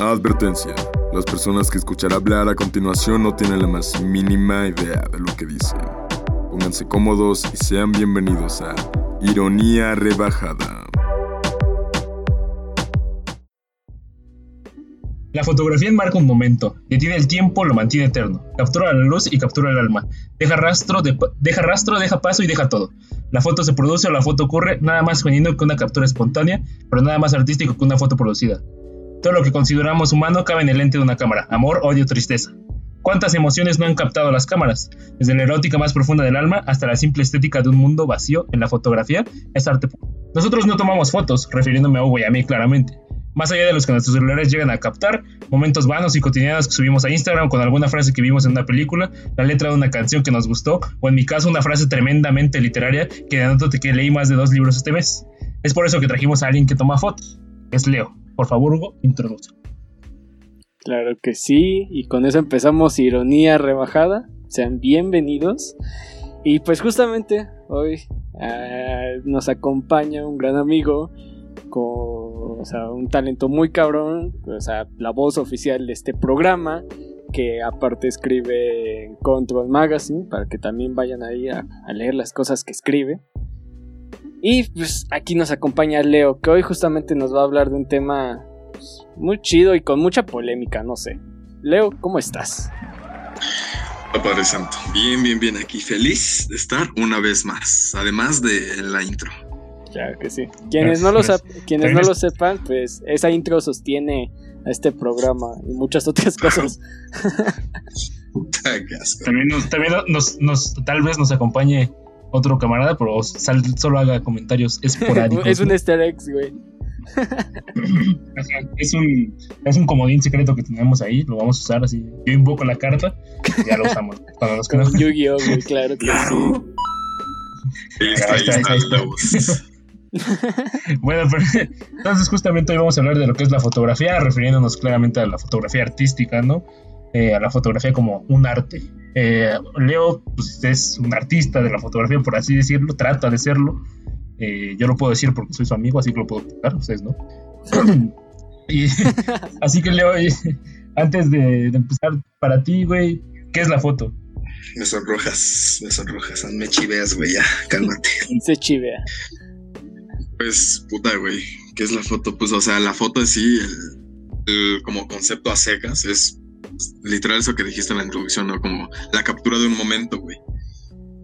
Advertencia. Las personas que escuchará hablar a continuación no tienen la más mínima idea de lo que dicen. Pónganse cómodos y sean bienvenidos a Ironía Rebajada. La fotografía enmarca un momento, detiene el tiempo, lo mantiene eterno, captura la luz y captura el alma, deja rastro, deja rastro, deja paso y deja todo. La foto se produce o la foto ocurre nada más genuino que una captura espontánea, pero nada más artístico que una foto producida. Todo lo que consideramos humano cabe en el lente de una cámara, amor, odio, tristeza. ¿Cuántas emociones no han captado las cámaras? Desde la erótica más profunda del alma hasta la simple estética de un mundo vacío en la fotografía es arte. Nosotros no tomamos fotos, refiriéndome a Hugo y a mí claramente. Más allá de los que nuestros celulares llegan a captar, momentos vanos y cotidianos que subimos a Instagram con alguna frase que vimos en una película, la letra de una canción que nos gustó, o en mi caso una frase tremendamente literaria que denoto que leí más de dos libros este mes. Es por eso que trajimos a alguien que toma fotos. Es Leo. Por favor, Hugo, introduce. Claro que sí, y con eso empezamos Ironía Rebajada. Sean bienvenidos. Y pues justamente hoy uh, nos acompaña un gran amigo con un talento muy cabrón, o sea, la voz oficial de este programa, que aparte escribe en Control Magazine, para que también vayan ahí a leer las cosas que escribe. Y pues aquí nos acompaña Leo, que hoy justamente nos va a hablar de un tema pues, muy chido y con mucha polémica, no sé. Leo, ¿cómo estás? Padre Santo, bien, bien, bien aquí, feliz de estar una vez más, además de la intro. Claro que sí. Quienes, no lo, quienes no lo sepan, pues esa intro sostiene a este programa y muchas otras cosas. también, nos, también nos, tal vez nos acompañe otro camarada, pero solo haga comentarios esporádicos. es un easter egg, güey. es un, es un comodín secreto que tenemos ahí, lo vamos a usar así. Yo invoco la carta y ya lo usamos. Cuando nos quedamos. Yu-Gi-Oh, güey, claro que sí. bueno, pero, entonces justamente hoy vamos a hablar de lo que es la fotografía, refiriéndonos claramente a la fotografía artística, ¿no? Eh, a la fotografía como un arte. Eh, Leo pues, es un artista de la fotografía, por así decirlo, trata de serlo. Eh, yo lo puedo decir porque soy su amigo, así que lo puedo contar, ustedes no. así que Leo, antes de, empezar, para ti, güey, ¿qué es la foto? Me sonrojas, me sonrojas, me chiveas, güey, ya, cálmate. Se chivea. Pues, puta, güey, ¿qué es la foto? Pues, o sea, la foto en sí, el como concepto a secas, es literal eso que dijiste en la introducción, ¿no? Como la captura de un momento, güey.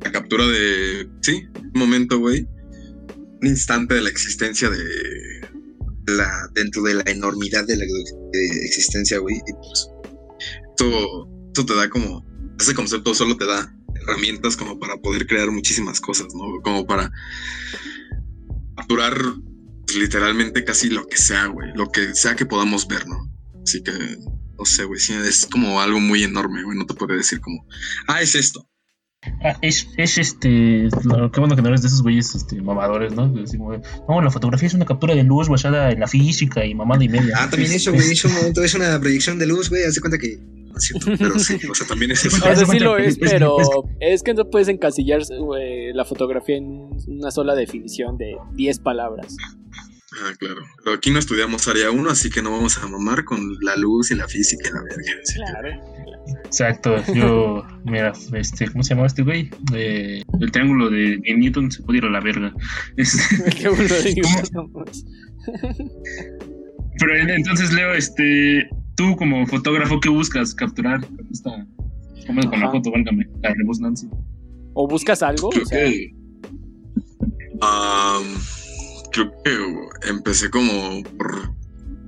La captura de, sí, un momento, güey. Un instante de la existencia de la, dentro de la enormidad de la existencia, güey. Y pues, esto, esto te da como, ese concepto solo te da herramientas como para poder crear muchísimas cosas, ¿no? Como para capturar literalmente casi lo que sea, güey. Lo que sea que podamos ver, ¿no? Así que no sé, güey, es como algo muy enorme, güey, no te puede decir como, ah, es esto. Ah, es, es este, lo, qué bueno que no eres de esos güeyes este, mamadores, ¿no? no, la fotografía es una captura de luz basada en la física y mamada y media. Ah, también eso, güey, es un momento, es una proyección de luz, güey, haz de cuenta que no es cierto, pero sí, o sea, también es eso. O sea, sí lo es, pero es que no puedes encasillar la fotografía en una sola definición de 10 palabras. Ah, claro. Pero aquí no estudiamos área 1, así que no vamos a mamar con la luz y la física y la verga. Claro. Exacto. Yo, mira, este, ¿cómo se llama este güey? Eh, el triángulo de, Newton se puede ir a la verga. el triángulo de Newton. Pero entonces, Leo, este, tú como fotógrafo, ¿qué buscas capturar con esta, con la foto, válgame, la de Nancy? ¿O buscas algo? O sea... Um, creo que empecé como por,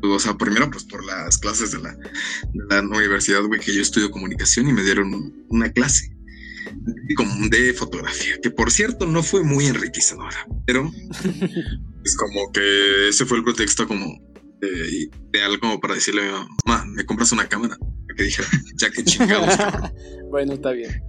o sea, primero pues por las clases de la, de la universidad, güey, que yo estudio comunicación y me dieron una clase como de fotografía, que por cierto no fue muy enriquecedora, pero es como que ese fue el pretexto como de, ideal como para decirle a mi mamá, me compras una cámara, que dijera, ya que chingados. bueno, está bien.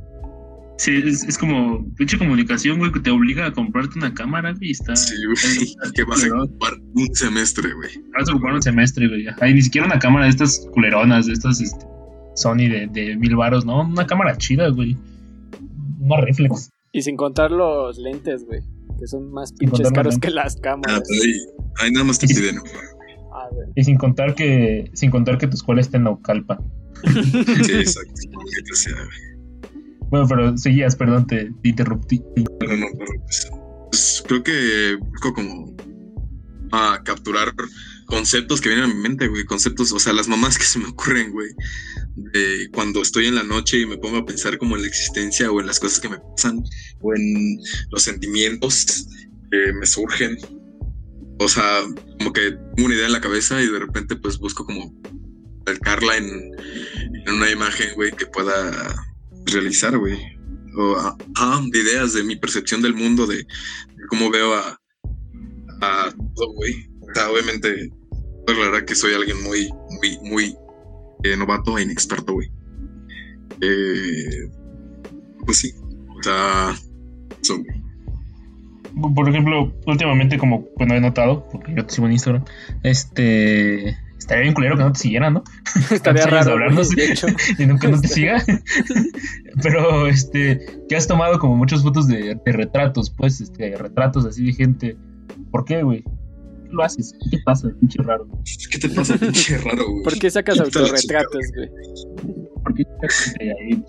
Sí, es, como pinche comunicación, güey, que te obliga a comprarte una cámara, güey, está... Sí, güey, que vas a ocupar un semestre, güey. Vas a ocupar un semestre, güey. Hay ni siquiera una cámara de estas culeronas, de estas este, Sony de, de mil varos, ¿no? Una cámara chida, güey. Una reflex. Y sin contar los lentes, güey, que son más pinches caros que las cámaras. Ah, ahí, ahí nada más te piden, Ah, Ah. Y sin contar que, sin contar que tu escuela está en Naucalpa. Sí, exacto. maldita sea, güey. Bueno, pero seguías, perdón, te, te interrumpí. No, no, pues, pues, creo que busco como a capturar conceptos que vienen a mi mente, güey. Conceptos, o sea, las mamás que se me ocurren, güey. De cuando estoy en la noche y me pongo a pensar como en la existencia o en las cosas que me pasan o en los sentimientos que me surgen. O sea, como que tengo una idea en la cabeza y de repente pues busco como calcarla en una imagen, güey, que pueda realizar, güey. O ah, de ideas de mi percepción del mundo, de, de cómo veo a, a todo, güey. O sea, obviamente, aclarar que soy alguien muy, muy, muy eh, novato e inexperto, güey. Eh, pues sí, o sea, eso, güey. Por ejemplo, últimamente, como bueno he notado, porque yo te sigo en Instagram, este estaría bien culero que no te siguiera, ¿no? Estaría raro, güey, de hecho. y nunca no te siga. Pero este, que has tomado como muchas fotos de, de retratos, pues, este, retratos así de gente. ¿Por qué, güey? ¿Qué lo haces? ¿Qué te pasa, pinche raro? ¿Qué te pasa, pinche raro, güey? ¿Por qué sacas autorretratos, güey? ¿Por qué te gente ahí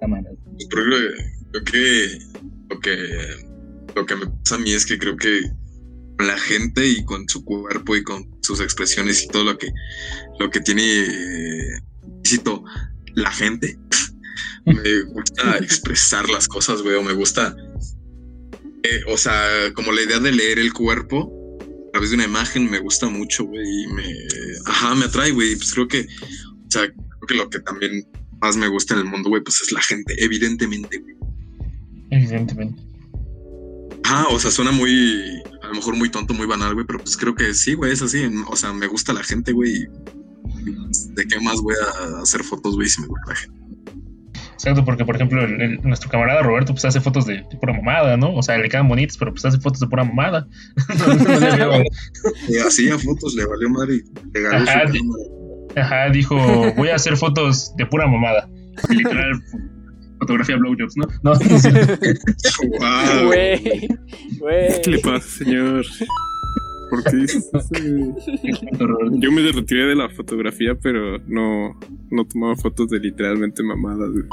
cámaras? Pues creo que, creo que lo que lo que me pasa a mí es que creo que con la gente y con su cuerpo y con sus expresiones y todo lo que lo que tiene eh, la gente me gusta expresar las cosas güey o me gusta eh, o sea como la idea de leer el cuerpo a través de una imagen me gusta mucho güey y me ajá me atrae güey pues creo que o sea creo que lo que también más me gusta en el mundo güey pues es la gente evidentemente güey Evidentemente. Ajá, o sea, suena muy, a lo mejor muy tonto, muy banal, güey, pero pues creo que sí, güey, es así. O sea, me gusta la gente, güey. ¿De qué más voy a hacer fotos, güey, si me gusta la gente? Exacto, porque por ejemplo, el- el- nuestro camarada Roberto pues hace fotos de, de pura mamada, ¿no? O sea, le quedan bonitas, pero pues hace fotos de pura mamada. No, Y hacía fotos, le valió madre y le ganó su Ajá, cámara. Ajá, dijo, voy a hacer fotos de pura mamada. Literal, fotografía blowjobs, ¿no? No, no. Güey, güey. ¿Qué le pasa, señor? ¿Por qué. Yo me retiré de la fotografía, pero no, no tomaba fotos de literalmente mamadas. güey.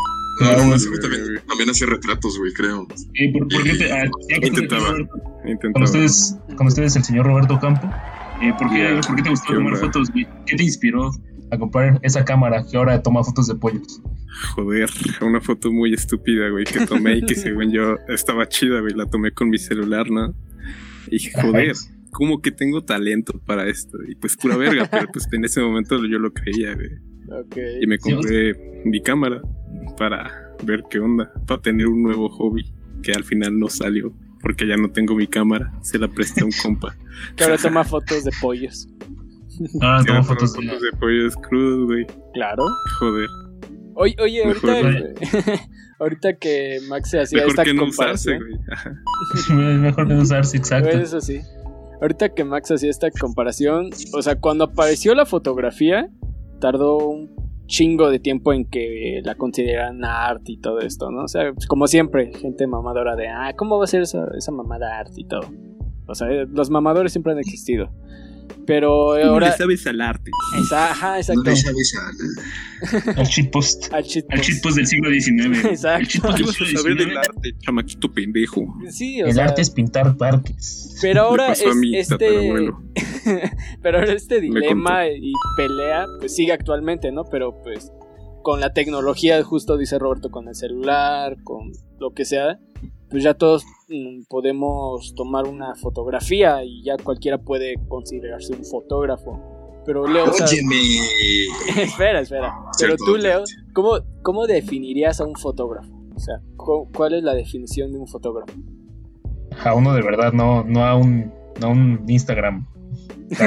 No, no, No, ese güey, güey también, güey. también hacía retratos, güey, creo. ¿Y por, por qué te, ah, aquí, Intentaba. Intentaba. ustedes, con ustedes el señor Roberto Campo. Eh, ¿por, qué, Yeah. ¿Por qué te gustó ¿Qué tomar fotos? güey? ¿Qué te inspiró a comprar esa cámara que ahora toma fotos de pollos? Joder, una foto muy estúpida, güey, que tomé y que según yo estaba chida, güey. La tomé con mi celular, ¿no? Y dije, joder, ¿cómo que tengo talento para esto? Y pues pura verga, pero pues en ese momento yo lo creía, güey. Ok. Y me Sí, compré mi cámara para ver qué onda, para tener un nuevo hobby que al final no salió. Porque ya no tengo mi cámara, se la presté a un compa. Que ahora toma fotos de pollos. Ah, me fotos fotos de pollos crudos, güey. Claro. Joder. Oye, oye ahorita, ahorita que Max se hacía Mejor esta que no usarse, comparación. güey. Mejor que no usarse, exacto. Pues eso sí. Ahorita que Max hacía esta comparación, o sea, cuando apareció la fotografía, tardó un chingo de tiempo en que la consideraran arte y todo esto, ¿no? O sea, pues, como siempre, gente mamadora de, ah, ¿cómo va a ser esa, esa mamada arte y todo? O sea, eh, los mamadores siempre han existido. Pero ¿Cómo ahora... le sabes al arte? Esa- ajá, No exacto. le sabes al-. Al shitpost. El shitpost del siglo XIX. Exacto. El shitpost ¿Qué del siglo saber del arte, chamaquito pendejo? Sí, o El sea, arte es pintar parques. Pero ahora Le pasó a es este. tatarabuelo. pero ahora este dilema y pelea, pues sigue actualmente, ¿no? Pero pues con la tecnología, justo dice Roberto, con el celular, con lo que sea, pues ya todos podemos tomar una fotografía y ya cualquiera puede considerarse un fotógrafo. Pero Leo, o sea, Óyeme. espera, espera. Pero tú, Leo. ¿cómo, ¿cómo definirías a un fotógrafo? O sea, cu- ¿cuál es la definición de un fotógrafo? A uno de verdad, no, no a un, no a un Instagram.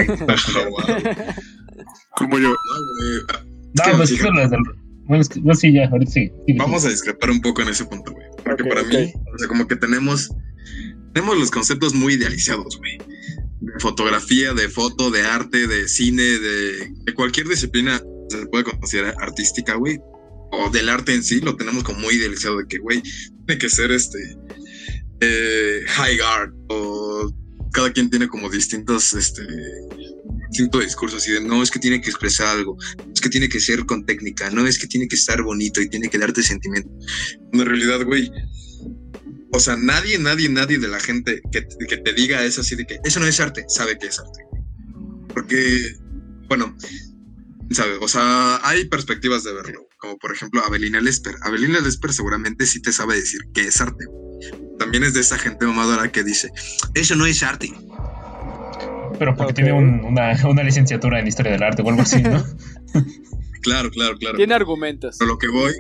Como yo. No, pues es que fíjate, las del- Bueno, es que, bueno, sí, ya, ahorita sí, Vamos a discrepar un poco en ese punto, güey. Porque para mí, o sea, como que tenemos, tenemos los conceptos muy idealizados, güey. De fotografía, de foto, de arte, de cine, de, de cualquier disciplina se puede considerar artística, güey. O del arte en sí, lo tenemos como muy idealizado de que, güey, tiene que ser este eh, high art. O cada quien tiene como distintos este, distinto discurso así de no es que tiene que expresar algo, es que tiene que ser con técnica, no es que tiene que estar bonito y tiene que darte sentimiento. En realidad, güey, o sea, nadie, nadie, nadie de la gente que, que te diga eso así de que eso no es arte, sabe que es arte. Porque, bueno, sabe, o sea, hay perspectivas de verlo, como por ejemplo Abelina Lesper. Abelina Lesper seguramente sí te sabe decir que es arte. También es de esa gente mamadora que dice, eso no es arte. Pero porque tiene una, una, licenciatura en historia del arte o algo así, ¿no? claro, claro, claro. Tiene argumentos. Pero lo que voy.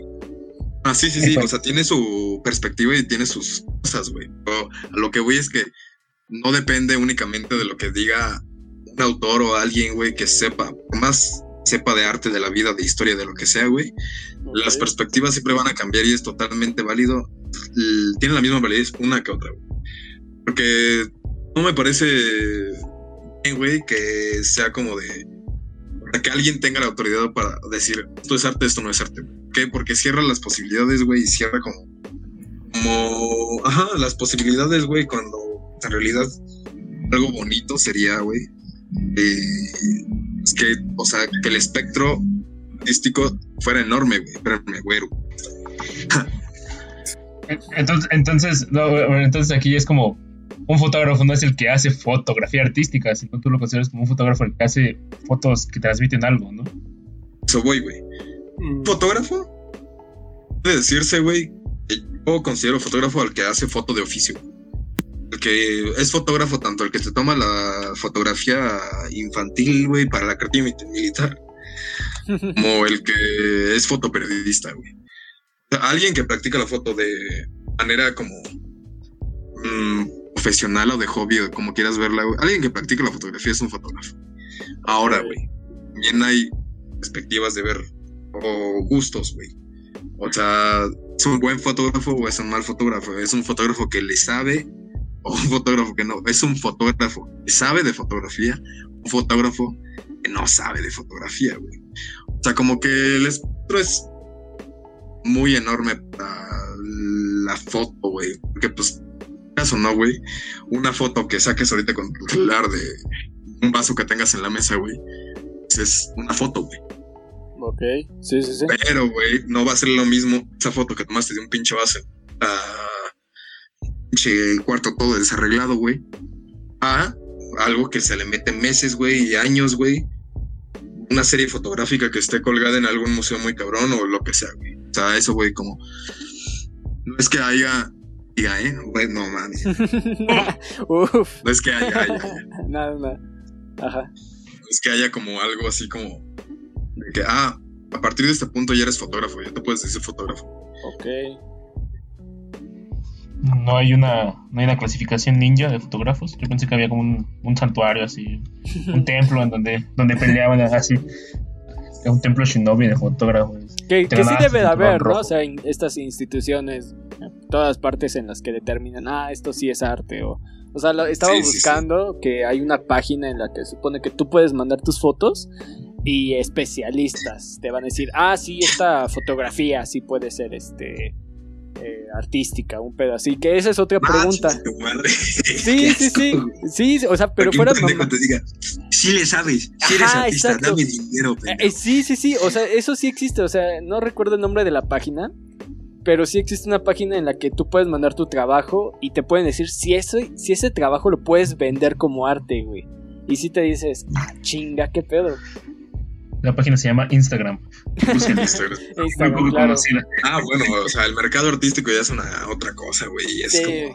Ah, sí, sí, sí. O sea, tiene su perspectiva y tiene sus cosas, güey. Pero a lo que voy es que no depende únicamente de lo que diga un autor o alguien, güey, que sepa. Más sepa de arte, de la vida, de historia, de lo que sea, güey. Las perspectivas siempre van a cambiar y es totalmente válido. Tiene la misma validez una que otra, güey. Porque no me parece güey, que sea como de que alguien tenga la autoridad para decir esto es arte, esto no es arte. ¿Qué? Porque cierra las posibilidades, güey, y cierra como, como, ajá, las posibilidades, güey, cuando en realidad algo bonito sería, güey, es que, o sea, que el espectro artístico fuera enorme, güey, espérame, güero. entonces, entonces, no, entonces aquí es como un fotógrafo no es el que hace fotografía artística, sino tú lo consideras como un fotógrafo el que hace fotos que transmiten algo, ¿no? Eso voy, güey. Mm. ¿Fotógrafo? Puede decirse, güey, yo considero fotógrafo al que hace foto de oficio. El que es fotógrafo tanto el que te toma la fotografía infantil, güey, para la cartilla militar, como el que es fotoperiodista, güey. alguien que practica la foto de manera como mm, profesional o de hobby o como quieras verla, Alguien que practica la fotografía es un fotógrafo. Ahora, güey, también hay perspectivas de ver o gustos, güey. O sea, ¿es un buen fotógrafo o es un mal fotógrafo? ¿Es un fotógrafo que le sabe o un fotógrafo que no? Es un fotógrafo que sabe de fotografía, un fotógrafo que no sabe de fotografía, güey. O sea, como que el espectro es muy enorme para la foto, güey. Porque pues caso no, güey, una foto que saques ahorita con tu celular de un vaso que tengas en la mesa, güey, es una foto, güey. Ok, sí, sí, sí. Pero, güey, no va a ser lo mismo esa foto que tomaste de un pinche vaso a pinche cuarto todo desarreglado, güey, a algo que se le mete meses, güey, y años, güey. Una serie fotográfica que esté colgada en algún museo muy cabrón o lo que sea, güey. O sea, eso, güey, como. No es que haya diga, ¿eh? Bueno, no mames. Uf. No es que haya, Nada, nada. Ajá. No es que haya como algo así como de que, ah, a partir de este punto ya eres fotógrafo, ya te puedes decir fotógrafo. Ok. No hay una, no hay una clasificación ninja de fotógrafos. Yo pensé que había como un, un santuario así, un templo en donde, donde peleaban así. Un templo shinobi de fotógrafos. Que, que sí debe de haber, ¿no? O sea, en estas instituciones todas partes en las que determinan, ah, esto sí es arte o... O sea, estaba buscando que hay una página en la que supone que tú puedes mandar tus fotos y especialistas te van a decir, ah, sí, esta fotografía sí puede ser este eh, artística, un pedo así. Que esa es otra ah, pregunta. Sí, sí, sí. Sí, o sea, pero fuera. sí le sabes, sí eres artista, dame dinero. Eh, sí, sí, sí. O sea, eso sí existe. O sea, no recuerdo el nombre de la página pero sí existe una página en la que tú puedes mandar tu trabajo y te pueden decir si, eso, si ese trabajo lo puedes vender como arte, güey. Y si te dices, ah, chinga, qué pedo. La página se llama Instagram. Instagram. Instagram claro. Ah, bueno, o sea, el mercado artístico ya es una otra cosa, güey. Es como. Eh,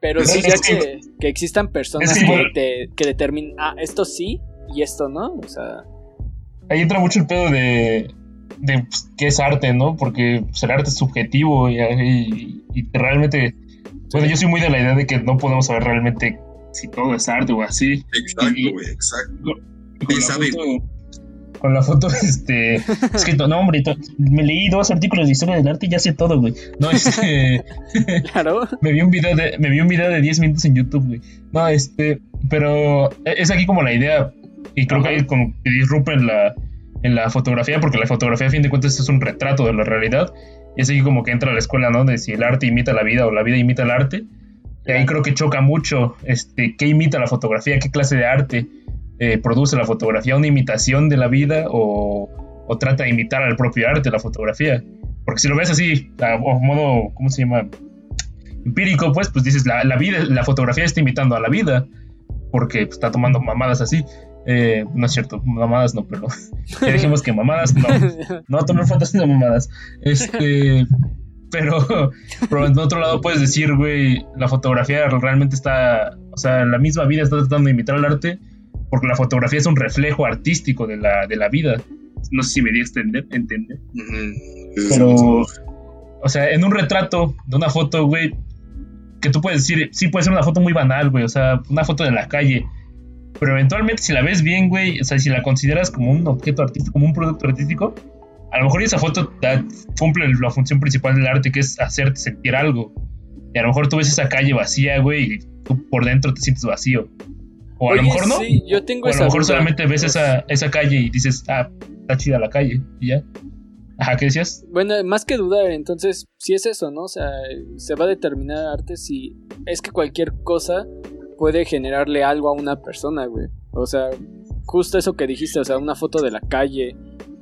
pero sí, ya que, que, existan personas que, te, que determinen, ah, esto sí y esto no. O sea. Ahí entra mucho el pedo de de pues, qué es arte, ¿no? Porque pues, el arte es subjetivo y, realmente, bueno, yo soy muy de la idea de que no podemos saber realmente si todo es arte o así. Exacto, güey, exacto. Con, la foto, con la foto, este, escrito, no, hombre, me leí dos artículos de historia del arte y ya sé todo, güey. No, este, claro. me vi un video de, me vi un video de 10 minutos en YouTube, güey. No, este, pero es aquí como la idea, y creo que ahí como que disrumpen la, en la fotografía, porque la fotografía a fin de cuentas es un retrato de la realidad. Y es ahí como que entra a la escuela, ¿no? De si el arte imita la vida o la vida imita el arte. Y ahí creo que choca mucho este, qué imita la fotografía, qué clase de arte. eh, produce la fotografía una imitación de la vida o, trata de imitar al propio arte la fotografía. Porque si lo ves así, a, modo, ¿cómo se llama? Empírico, pues, pues dices, la, la, vida, la fotografía está imitando a la vida, porque pues, está tomando mamadas así. Eh, no es cierto, mamadas no, pero ya dijimos que mamadas no. No tomar fotos de mamadas. Este, pero, pero en otro lado puedes decir, güey, la fotografía realmente está, o sea, la misma vida está tratando de imitar al arte, porque la fotografía es un reflejo artístico de la, de la vida. No sé si me di a entender, entender. Pero, o sea, en un retrato de una foto, güey, que tú puedes decir, sí puede ser una foto muy banal, güey, o sea, una foto de la calle, pero eventualmente si la ves bien, güey, o sea, si la consideras como un objeto artístico, como un producto artístico, a lo mejor esa foto cumple la función principal del arte, que es hacerte sentir algo. Y a lo mejor tú ves esa calle vacía, güey, y tú por dentro te sientes vacío. O a lo mejor no. Sí, yo tengo o a lo mejor solamente ves esa, esa calle y dices, ah, está chida la calle, y ya. Ajá, ¿qué decías? Bueno, más que dudar, entonces, si es eso, ¿no? O sea, se va a determinar arte si es que cualquier cosa puede generarle algo a una persona, güey. O sea, justo eso que dijiste, o sea, una foto de la calle,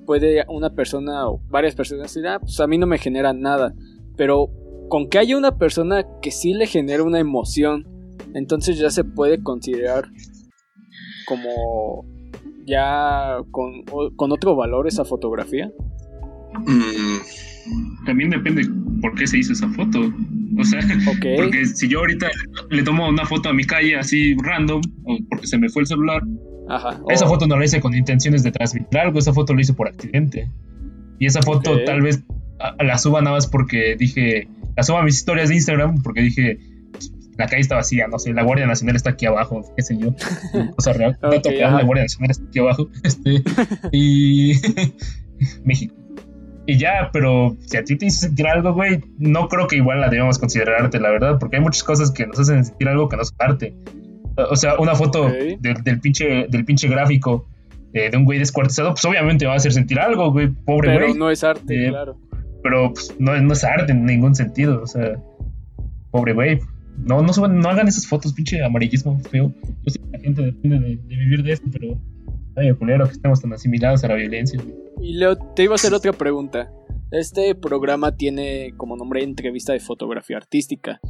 puede una persona o varias personas decir, ah, pues a mí no me genera nada. Pero con que haya una persona que sí le genera una emoción, entonces ya se puede considerar como ya con, con otro valor esa fotografía. Mm, también depende por qué se hizo esa foto. O sea, porque si yo ahorita le tomo una foto a mi calle así random, o porque se me fue el celular, esa foto no la hice con intenciones de transmitir algo, esa foto la hice por accidente. Y esa foto tal vez la suba nada más porque dije, la suba a mis historias de Instagram porque dije, la calle está vacía, no sé, la Guardia Nacional está aquí abajo, qué sé yo. O sea, real, la Guardia Nacional está aquí abajo. Este, y México. Y ya, pero si a ti te hizo sentir algo, güey, no creo que igual la debamos considerarte, la verdad, porque hay muchas cosas que nos hacen sentir algo que no es arte. O sea, una foto del, pinche, del pinche gráfico eh, de un güey descuartizado, pues obviamente va a hacer sentir algo, güey, pobre güey. Pero no es arte, eh, claro. Pero pues, no, no, es arte en ningún sentido, o sea, pobre güey. No, no, no hagan esas fotos, pinche amarillismo feo. Yo sé que la gente depende de, vivir de esto, pero ay, culero que estamos tan asimilados a la violencia. Y Leo, te iba a hacer otra pregunta. Este programa tiene como nombre entrevista de fotografía artística.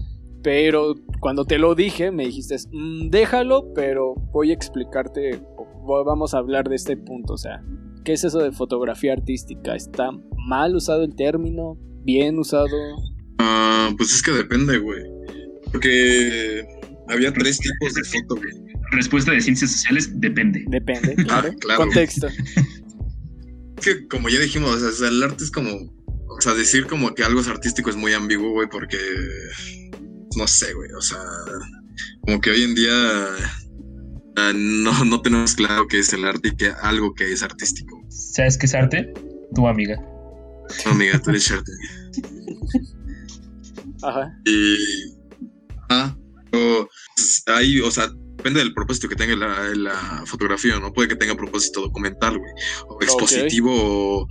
Pero cuando te lo dije, me dijiste, mm, déjalo, pero voy a explicarte, vamos a hablar de este punto. O sea, ¿qué es eso de fotografía artística? ¿Está mal usado el término? ¿Bien usado? Ah, pues es que depende, güey. Porque había tres tipos de foto, güey. Respuesta de ciencias sociales, depende. Depende, claro. Contexto. Es que como ya dijimos, o sea, el arte es como, o sea, decir como que algo es artístico es muy ambiguo, güey, porque no sé, güey, o sea, como que hoy en día ah, no, no tenemos claro qué es el arte y que algo que es artístico. ¿Sabes qué es arte? Tu amiga. Tu amiga, tú eres arte. Ajá. Y. Ah, o, pues, ahí, o sea, depende del propósito que tenga la, fotografía, ¿no? Puede que tenga propósito documental, güey, o expositivo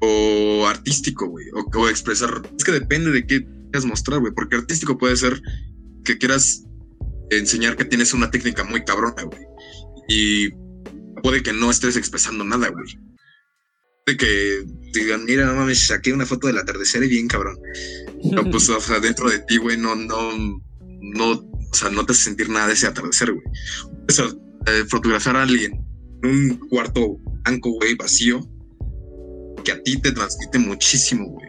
o, artístico, güey, o, o, expresar. Es que depende de qué quieras mostrar, güey, porque artístico puede ser que quieras enseñar que tienes una técnica muy cabrona, güey, y puede que no estés expresando nada, güey. De que digan, mira, no mames, saqué una foto del atardecer y bien cabrón. Pero pues, o sea, dentro de ti, güey, no, no, no, o sea, no te hace sentir nada de ese atardecer, güey. Eso, eh, fotografiar a alguien en un cuarto blanco, güey, vacío, que a ti te transmite muchísimo, güey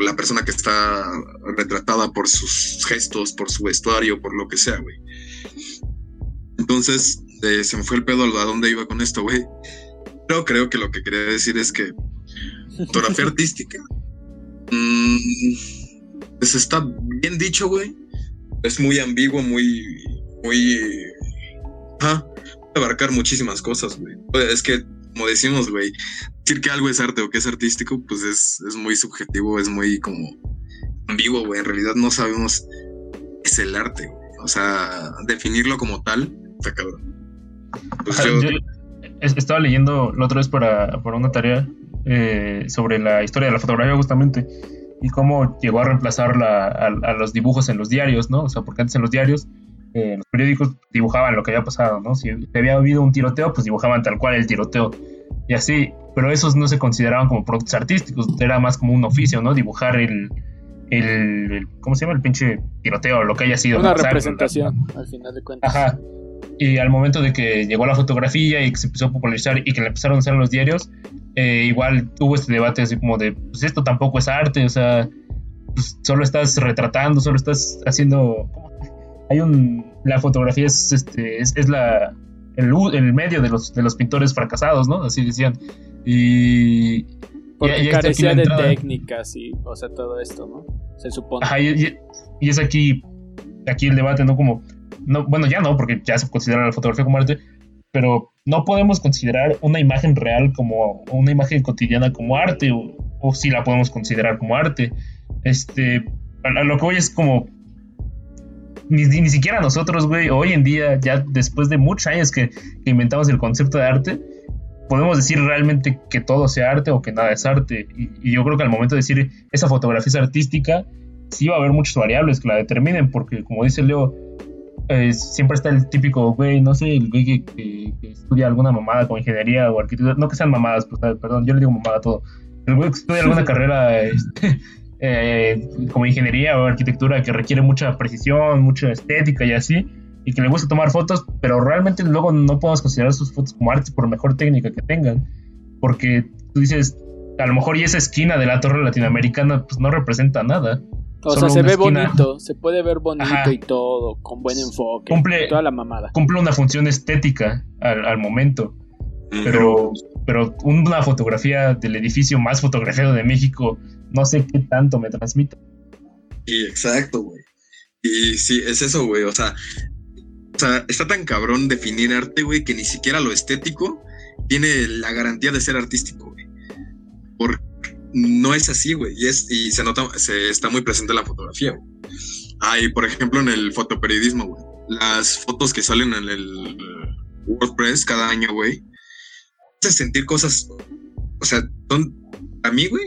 la persona que está retratada por sus gestos, por su vestuario, por lo que sea, güey. Entonces, se me fue el pedo a dónde iba con esto, güey. Pero creo que lo que quería decir es que fotografía artística, mmm, pues está bien dicho, güey. Es muy ambiguo, muy, muy... Ah, abarcar muchísimas cosas, güey. Es que como decimos, güey, decir que algo es arte o que es artístico, pues es, es muy subjetivo, es muy como ambiguo, güey. En realidad no sabemos qué es el arte, güey. O sea, definirlo como tal, está cabrón. Pues yo... estaba leyendo la otra vez para, una tarea eh, sobre la historia de la fotografía justamente y cómo llegó a reemplazar a, los dibujos en los diarios, ¿no? O sea, porque antes en los diarios eh, los periódicos dibujaban lo que había pasado, ¿no? Si había habido un tiroteo, pues dibujaban tal cual el tiroteo y así, pero esos no se consideraban como productos artísticos, era más como un oficio, ¿no? Dibujar el, el, ¿cómo se llama? El pinche tiroteo, lo que haya sido. Una representación, al final de cuentas. Ajá. Y al momento de que llegó la fotografía y que se empezó a popularizar y que le empezaron a usar los diarios, eh, igual hubo este debate así como de, pues esto tampoco es arte, o sea, pues solo estás retratando, solo estás haciendo... Hay un... La fotografía es, este, es, la, el, el, medio de los, de los pintores fracasados, ¿no? Así decían. Y... Porque carecía de técnicas y, o sea, todo esto, ¿no? Se supone. Ajá, y, y es aquí, aquí el debate, ¿no? Como no, bueno, ya no, porque ya se considera la fotografía como arte, pero no podemos considerar una imagen real como una imagen cotidiana como arte, o, si la podemos considerar como arte. Este, a, lo que hoy es como ni, ni, siquiera nosotros, güey, hoy en día, ya después de muchos años que, inventamos el concepto de arte, podemos decir realmente que todo sea arte o que nada es arte. Y, y, yo creo que al momento de decir esa fotografía es artística, sí va a haber muchas variables que la determinen, porque como dice Leo, eh, siempre está el típico güey, no sé, el güey que, estudia alguna mamada como ingeniería o arquitectura, no que sean mamadas, pues, perdón, yo le digo mamada a todo. El güey que estudia alguna carrera este, eh, como ingeniería o arquitectura que requiere mucha precisión, mucha estética y así, y que le gusta tomar fotos, pero realmente luego no podemos considerar sus fotos como arte por mejor técnica que tengan, porque tú dices, a lo mejor y esa esquina de la torre latinoamericana pues no representa nada. O sea, se ve bonito, se puede ver bonito y todo, con buen enfoque, cumple, toda la mamada. Cumple una función estética al, momento. Pero, pero una fotografía del edificio más fotografiado de México, no sé qué tanto me transmite. Y exacto, güey. Y sí, es eso, güey. O sea, o sea, está tan cabrón definir arte, güey, que ni siquiera lo estético tiene la garantía de ser artístico, güey. Porque no es así, güey. Y, es, y se nota, se está muy presente en la fotografía, güey. Hay, por ejemplo, en el fotoperiodismo, güey. Las fotos que salen en el WordPress cada año, güey. Hace sentir cosas. O sea, son. A mí, güey.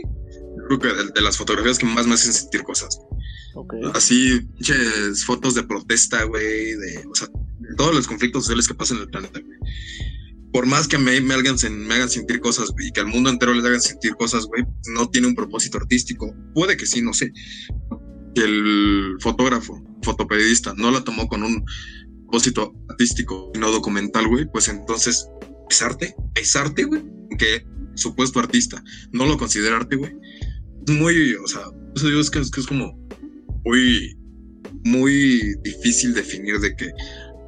Creo que de, las fotografías que más me hacen sentir cosas. Así, pinches fotos de protesta, güey. De, o sea, de todos los conflictos sociales que pasan en el planeta, güey por más que me, me, hagan, me hagan sentir cosas y que al mundo entero les hagan sentir cosas, güey, no tiene un propósito artístico. Puede que sí, no sé. El fotógrafo, fotoperiodista, no la tomó con un propósito artístico, no documental, güey, pues entonces es arte, es arte, güey, que supuesto artista no lo considera arte, güey. Es muy, o sea, eso digo es que, es que es como muy, muy difícil definir de que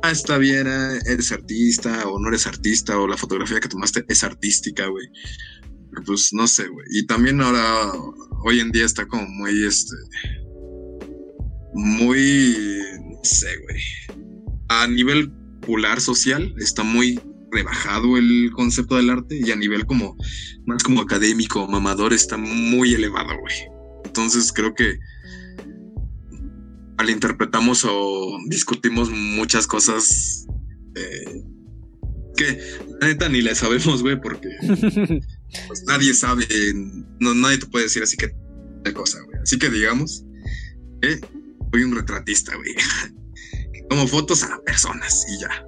ah, está bien, eh, eres artista o no eres artista o la fotografía que tomaste es artística, güey. Pues no sé, güey. Y también ahora, hoy en día está como muy, este, muy, no sé, güey. A nivel popular social está muy rebajado el concepto del arte y a nivel como, más como académico, mamador, está muy elevado, güey. Entonces creo que interpretamos o discutimos muchas cosas eh, que la neta ni le sabemos, güey, porque pues, nadie sabe, no, nadie te puede decir así que de cosa, güey. Así que digamos, eh, soy un retratista, güey. tomo fotos a personas y ya.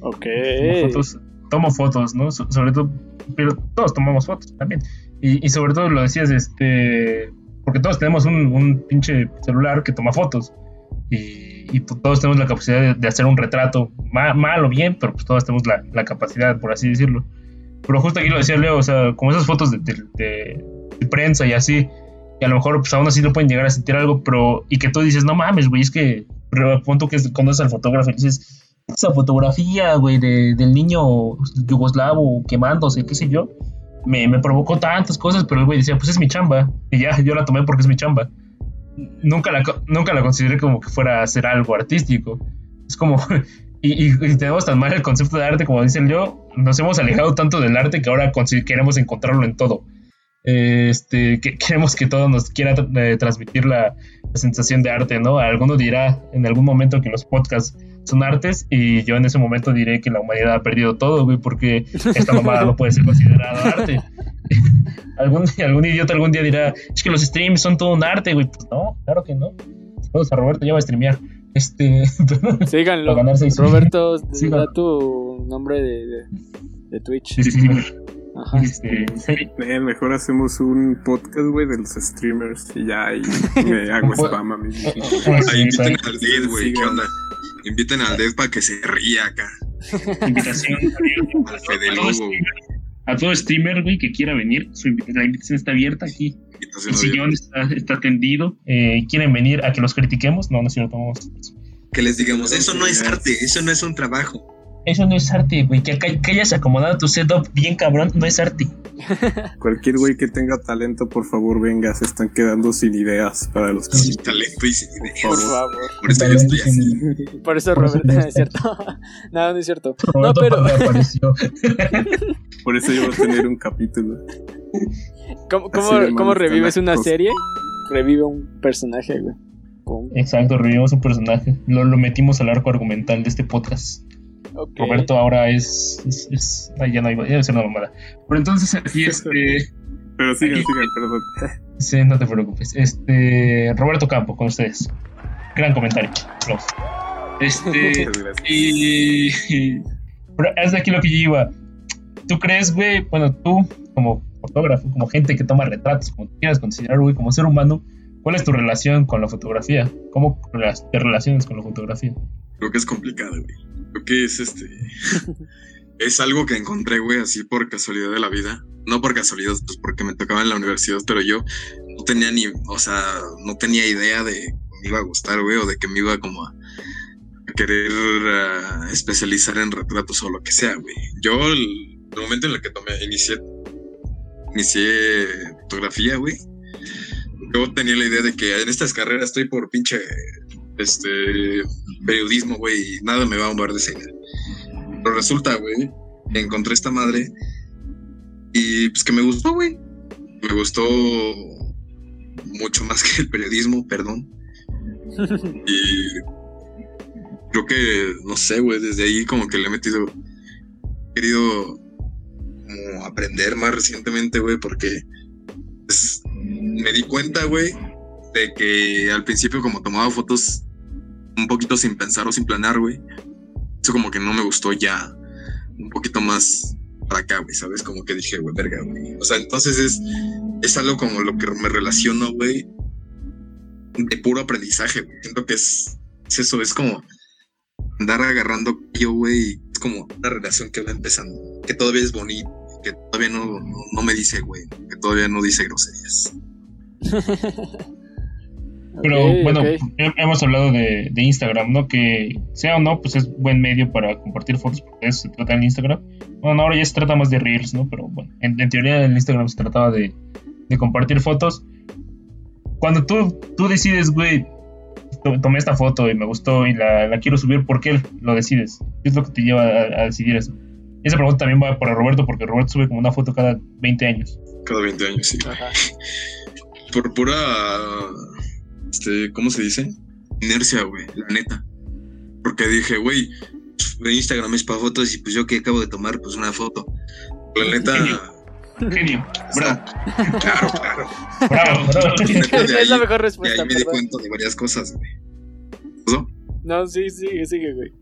Ok. Tomo fotos, tomo fotos ¿no? sobre todo, pero todos tomamos fotos también. Y, y sobre todo lo decías, este porque todos tenemos un, pinche celular que toma fotos y, pues, todos tenemos la capacidad de, hacer un retrato, mal, o bien, pero pues todos tenemos la, capacidad, por así decirlo. Pero justo aquí lo decía Leo, o sea, como esas fotos de, prensa y así, y a lo mejor pues aún así no pueden llegar a sentir algo, pero y que tú dices, no mames, güey, es que punto que conoces al fotógrafo y dices, esa fotografía, güey, del niño yugoslavo quemándose, qué sé yo, me, provocó tantas cosas, pero el güey decía, pues es mi chamba. Y ya, yo la tomé porque es mi chamba. Nunca la, nunca la consideré como que fuera a hacer algo artístico. Es como, y, y, tenemos tan mal el concepto de arte, como dice el yo, nos hemos alejado tanto del arte que ahora queremos encontrarlo en todo. Este, que queremos que todo nos quiera eh, transmitir la, la, sensación de arte, ¿no? Alguno dirá en algún momento que los podcasts son artes y yo en ese momento diré que la humanidad ha perdido todo, güey, porque esta mamada no puede ser considerada arte. algún, algún idiota algún día dirá, es que los streams son todo un arte, güey. Pues no, claro que no. Saludos a Roberto, ya va a streamear. Este. Síganlo. Roberto, da tu nombre de, de, de Twitch. Sí, sí, sí. Ajá. Este, sí. Eh, mejor hacemos un podcast, güey, de los streamers y ya y me hago spam a mí mismo. Ahí inviten al Dead, güey. ¿Qué onda? Inviten al Dead para que se ría acá. Invitación Al Fede a todo Lugo. streamer, a todo streamer, güey, que quiera venir. Su la invitación está abierta aquí. El sillón está, está tendido. Eh, ¿Quieren venir a que los critiquemos? No, no es cierto. Vamos. Que les digamos, eso no es arte, eso no es un trabajo. Eso no es arte, güey. Que, que hayas acomodado tu setup bien cabrón, no es arte. Cualquier güey que tenga talento, por favor, venga, se están quedando sin ideas para los Sin talento y sin ideas. Por favor. Por eso yo estoy así. Por eso Por eso Roberto, ya no es cierto. no, no es cierto. No, pero apareció. Por eso yo voy a tener un capítulo. ¿cómo, revives una serie? Revive un personaje, güey. Exacto, revivimos un personaje. Lo, lo metimos al arco argumental de este podcast. Ok. Roberto ahora es. es, es- ay, ya no iba, a ser una mamada. Pero entonces, aquí este. Pero sigan, sigan, perdón. Sí, no te preocupes. Este. Roberto Campo, con ustedes. Gran comentario. Aplausos. Este. Muchas gracias. y. y- Pero es de aquí lo que yo iba. ¿Tú crees, güey? Bueno, tú, como fotógrafo, como gente que toma retratos, como tú quieras considerar, güey, como ser humano, ¿cuál es tu relación con la fotografía? ¿Cómo te relacionas con la fotografía? Creo que es complicado, güey. Que es este. es algo que encontré, güey, así por casualidad de la vida. No por casualidad, pues porque me tocaba en la universidad, pero yo no tenía ni, o sea, no tenía idea de que me iba a gustar, güey, o de que me iba como a querer ah, especializar en retratos o lo que sea, güey. Yo, el momento en el que tomé, inicié, inicié fotografía, güey, yo tenía la idea de que en estas carreras estoy por pinche, este, periodismo, güey, nada me va a mover de idea. Pero resulta, güey, encontré esta madre y pues que me gustó, güey. Me gustó mucho más que el periodismo, perdón. Y creo que, no sé, güey, desde ahí como que le he metido, querido como aprender más recientemente, güey, porque pues, me di cuenta, güey, de que al principio como tomaba fotos un poquito sin pensar o sin planear, güey, eso como que no me gustó ya un poquito más para acá, güey, ¿sabes? Como que dije, güey, verga, güey. O sea, entonces es, es algo como lo que me relaciono, güey, de puro aprendizaje, güey. Siento que es, es eso, es como andar agarrando yo, güey, es como una relación que va empezando, que todavía es bonita, que todavía no, no, no me dice, güey, que todavía no dice groserías. Pero Ok, bueno, ok. he- hemos hablado de, de Instagram, ¿no? Que sea o no, pues es buen medio para compartir fotos, porque eso se trata en Instagram. Bueno, ahora ya se trata más de Reels, ¿no? Pero bueno, en, en teoría en Instagram se trataba de, de compartir fotos. Cuando tú, tú decides, güey, to- tomé esta foto y me gustó y la, la quiero subir, ¿por qué lo decides? ¿Qué es lo que te lleva a, a decidir eso? Y esa pregunta también va para Roberto, porque Roberto sube como una foto cada 20 años. Cada 20 años, sí. Ajá. Por pura, este, ¿cómo se dice? Inercia, güey, la neta. Porque dije, güey, Instagram es para fotos y pues yo que acabo de tomar, pues una foto. La neta, Genio. Bravo. claro, claro. Bravo, es la mejor Y respuesta, ahí me di cuenta de varias cosas, güey. ¿Pasó? No, sí, sigue, sigue, güey.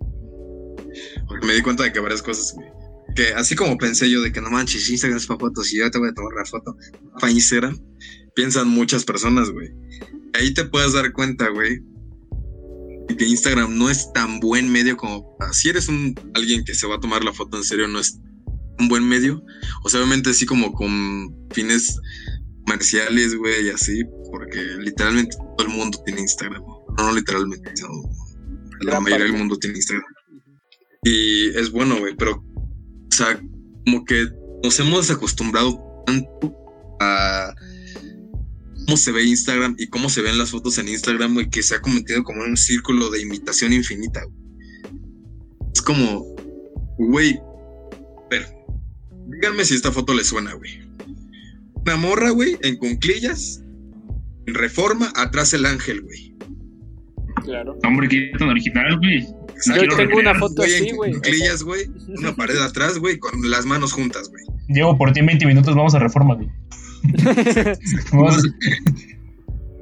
Porque me di cuenta de que varias cosas, güey. Que así como pensé yo de que no manches, Instagram es para fotos y yo te voy a tomar la foto para Instagram, piensan muchas personas, güey. Ahí te puedes dar cuenta, güey, que Instagram no es tan buen medio como si eres un alguien que se va a tomar la foto en serio, no es un buen medio. O sea, obviamente así como con fines comerciales, güey, y así, porque literalmente todo el mundo tiene Instagram. No, no literalmente, sino la mayoría del mundo tiene Instagram. Y es bueno, güey, pero, o sea, como que nos hemos acostumbrado tanto a cómo se ve Instagram y cómo se ven las fotos en Instagram, güey, que se ha convertido como en un círculo de imitación infinita, güey. Es como, güey, pero, díganme si esta foto les suena, güey. Una morra, güey, en cunclillas, en reforma, atrás el ángel, güey. Claro. Hombre, qué tan original, güey. Yo quiero tengo una foto Güey, así, en güey. cunclillas, güey, una pared atrás, güey, con las manos juntas, güey. Llevo por ti en 20 minutos, vamos a reforma, güey.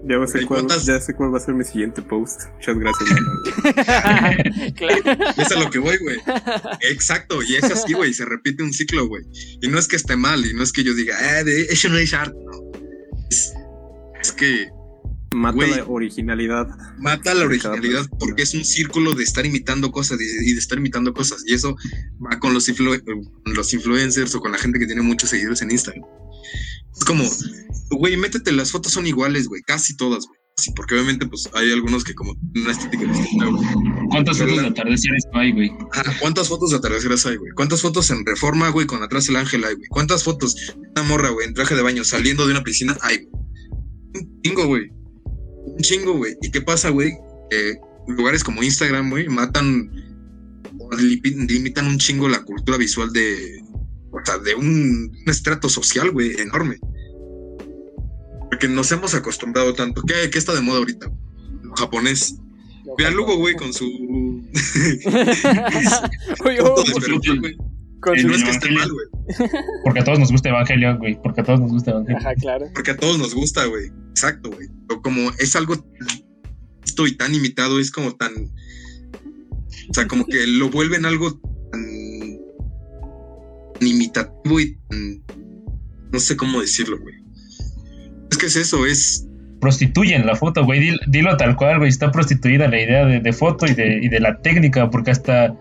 Ya, sé cuál, ya sé cuál va a ser mi siguiente post. Muchas gracias, claro. Es a lo que voy, güey. Exacto, y es así, güey. Se repite un ciclo, güey. Y no es que esté mal, y no es que yo diga, de, eso no es arte, no. Es, es que Mata la originalidad. Mata la originalidad porque es un círculo de estar imitando cosas y de estar imitando cosas. Y eso va con los, los influencers o con la gente que tiene muchos seguidores en Instagram. Es como, güey, métete, las fotos son iguales, güey, casi todas, güey. Sí, porque obviamente pues hay algunos que como una estética distinta, güey. ¿Cuántas fotos de atardeceres hay, güey? ¿Cuántas fotos de atardeceres hay, güey? ¿Cuántas fotos en reforma, güey, con atrás el ángel hay, güey? ¿Cuántas fotos de una morra, güey, en traje de baño saliendo de una piscina hay, güey? Un chingo, güey un chingo, güey. ¿Y qué pasa, güey? Eh, lugares como Instagram, güey, matan o limitan un chingo la cultura visual de, o sea, de un, estrato social, güey, enorme. Porque nos hemos acostumbrado tanto. ¿Qué, qué está de moda ahorita? Lo japonés. Ve a Lugo, güey, con su. Oye, y no es que esté mal, güey. Porque a todos nos gusta Evangelion, güey. Porque a todos nos gusta Evangelion. Ajá, claro. Porque a todos nos gusta, güey. Exacto, güey. Como es algo estoy tan imitado, es como tan. O sea, como que lo vuelven algo tan, imitativo y tan. No sé cómo decirlo, güey. Es que es eso, es. Prostituyen la foto, güey. Dilo, tal cual, güey. Está prostituida la idea de, de foto y de, y de la técnica, porque hasta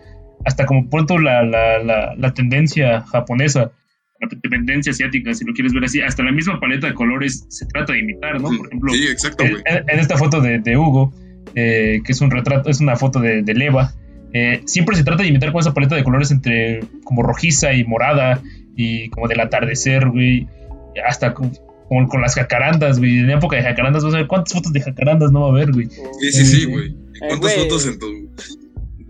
hasta como pronto la, la, la, tendencia japonesa, la tendencia asiática, si lo quieres ver así, hasta la misma paleta de colores se trata de imitar, ¿no? Por ejemplo, sí, exacto, en, esta foto de, de Hugo, eh, que es un retrato, es una foto de, de Leva, eh, siempre se trata de imitar con esa paleta de colores entre como rojiza y morada y como del atardecer, güey, hasta con, con, las jacarandas, güey. En época de jacarandas, vas a ver cuántas fotos de jacarandas no va a haber, güey. Sí, sí, sí, güey. ¿Cuántas fotos en tu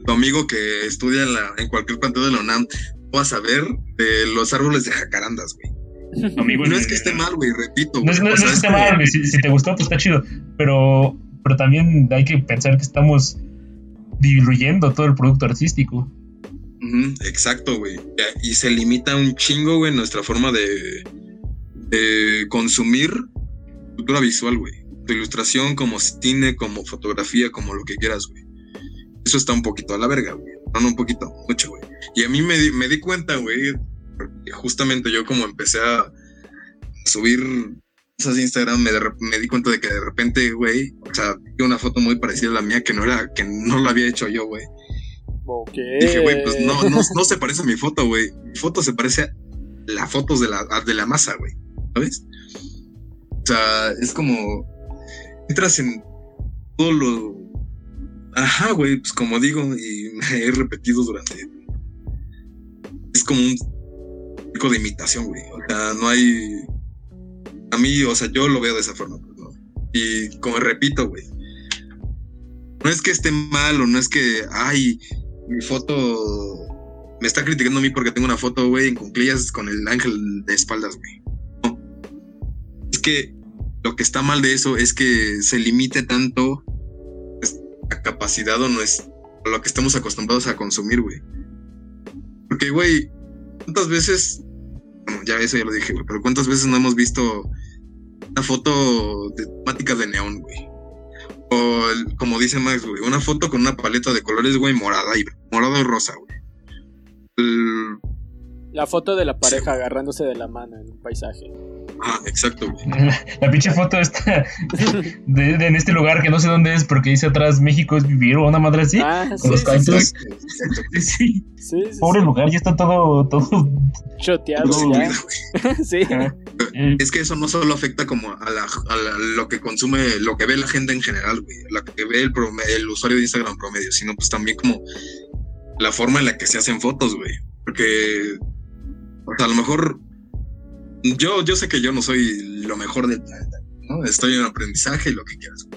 tu amigo que estudia en, la, en cualquier planteo de la UNAM vas a ver de los árboles de jacarandas, güey. Amigo, no es que esté mal, güey, repito. No, es, que esté mal, güey. Si, te gustó, pues está chido. Pero, pero también hay que pensar que estamos diluyendo todo el producto artístico. exacto, güey. Y se limita un chingo, güey, nuestra forma de, de consumir cultura visual, güey. Tu ilustración como cine, como fotografía, como lo que quieras, güey eso está un poquito a la verga, güey. No, no, un poquito, mucho, güey. Y a mí me di, me di cuenta, güey, justamente yo como empecé a subir cosas de Instagram, me, me, di cuenta de que de repente, güey, o sea, vi una foto muy parecida a la mía que no era, que no la había hecho yo, güey. Dije, güey, pues no, no, no, se parece a mi foto, güey. Mi foto se parece a las fotos de la, de la masa, güey. ¿Sabes? O sea, es como entras en todo lo Ajá, güey, pues como digo, y me he repetido durante. Es como un tipo de imitación, güey. O sea, no hay. A mí, o sea, yo lo veo de esa forma, pues. Y como repito, güey. No es que esté mal o no es que, ay, mi foto me está criticando a mí porque tengo una foto, güey, en cuclillas con el ángel de espaldas, güey. Que lo que está mal de eso es que se limite tanto capacidad o no es lo que estamos acostumbrados a consumir, güey. Porque, güey, ¿cuántas veces, ya eso ya lo dije, güey, pero ¿cuántas veces no hemos visto una foto de temática de neón, güey? O, como dice Max, güey, una foto con una paleta de colores, güey, morada y morado y rosa, güey. La foto de la pareja agarrándose de la mano en un paisaje. Ah, exacto, La, pinche foto está de, en este lugar que no sé dónde es, porque dice atrás México es vivir o una madre así. Ah, con los cantos. Sí, sí. Pobre lugar, ya está todo. todo Choteado ya. sí. Es que eso no solo afecta como a, la, a lo que consume, lo que ve la gente en general, güey. Lo que ve el, el usuario de Instagram promedio, sino pues también como la forma en la que se hacen fotos, güey. Porque, o sea, a lo mejor yo, yo sé que yo no soy lo mejor del planeta, ¿no? Estoy en aprendizaje y lo que quieras.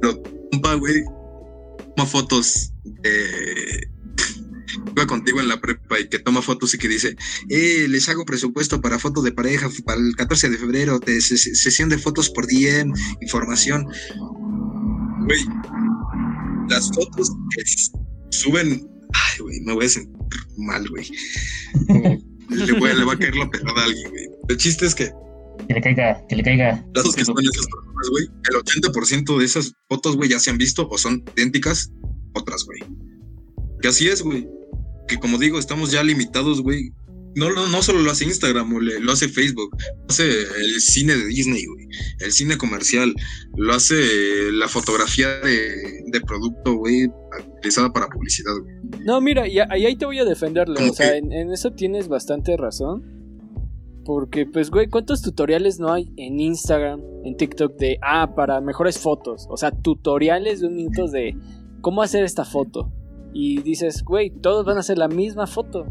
Pero, compa, güey, toma fotos de. Iba contigo en la prepa y que toma fotos y que dice, eh, les hago presupuesto para fotos de pareja para el 14 de febrero, de sesión de fotos por DM, información. Güey, las fotos que suben, ay, güey, me voy a sentir mal, güey le, voy, le va a caer la pelada a alguien, güey. El chiste es que. Que le caiga, que le caiga. Los que güey, el 80% de esas fotos, güey, ya se han visto o son idénticas otras, güey. Que así es, güey. Que como digo, estamos ya limitados, güey. No, no, no solo lo hace Instagram, lo hace Facebook, lo hace el cine de Disney, güey, el cine comercial, lo hace la fotografía de, de producto, güey, utilizada para publicidad, güey. No, mira, y ahí te voy a defenderlo, ¿Cómo o sea, en, en eso tienes bastante razón. Porque, pues, güey, ¿cuántos tutoriales no hay en Instagram, en TikTok de, ah, para mejores fotos? O sea, tutoriales de un minuto de cómo hacer esta foto. Y dices, güey, todos van a hacer la misma foto.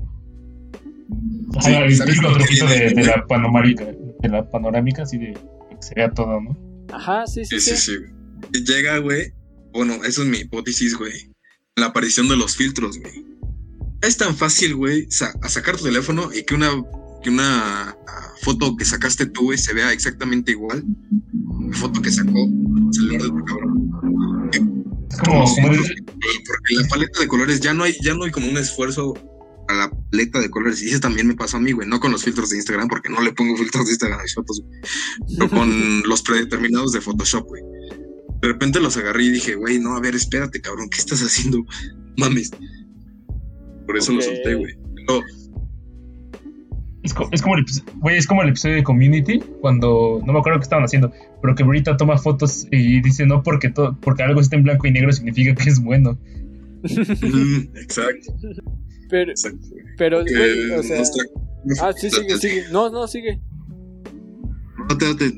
Ajá, el ¿sabes típico truquito de, de la panorámica, de la panorámica, así de que se vea todo, ¿no? Ajá, sí, sí, Sí, sí. sí, sí. Llega, güey. Bueno, eso es mi hipótesis, güey. La aparición de los filtros, güey. Es tan fácil, güey, sa- a sacar tu teléfono y que una, que una ah, foto que sacaste tú, güey, se vea exactamente igual. La foto que sacó el celular de tu cabrón. Es como, Sí, porque la paleta de colores ya no hay, ya no hay como un esfuerzo a la paleta de colores. Y eso también me pasó a mí, güey. No con los filtros de Instagram, porque no le pongo filtros de Instagram a mis fotos, güey. Pero con los predeterminados de Photoshop, güey. De repente los agarré y dije, güey, no, a ver, espérate, cabrón, ¿qué estás haciendo? Mames. Por eso lo Ok. solté, güey. Es, co- es como el, es como el episodio de Community, cuando no me acuerdo qué estaban haciendo, pero que Brita toma fotos y dice no porque todo, porque algo está en blanco y negro significa que es bueno. Mm, exacto, Pero, exacto. pero, güey, o sea. nuestra- Ah, sí, sigue, sigue. No, no, sigue. No, te, te-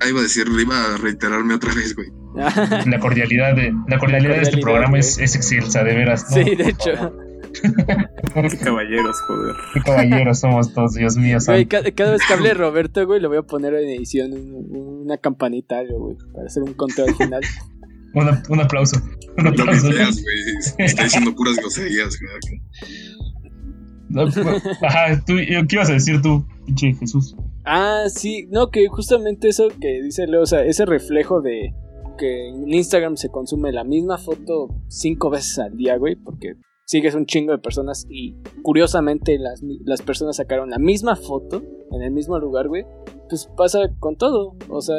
ah, iba a decir, iba a reiterarme otra vez, güey. La cordialidad de, la cordialidad de este Cordialidad, programa es, es excelsa, de veras. ¿no? sí, de hecho. Qué caballeros, joder. Qué caballeros somos todos, Dios mío. Güey, santo. ca- cada vez que hable Roberto, güey, le voy a poner en edición un- una campanita, güey, para hacer un conteo al final. Una- un aplauso. Un Lo que aplauso. seas, güey. Está diciendo puras groserías, güey. No, Ajá, tú, ¿qué ibas a decir tú, pinche Jesús? Ah, sí, no, que justamente eso que dice Leo, o sea, ese reflejo de que en Instagram se consume la misma foto cinco veces al día, güey, porque sigues un chingo de personas y curiosamente las, las personas sacaron la misma foto en el mismo lugar, güey, pues pasa con todo, o sea,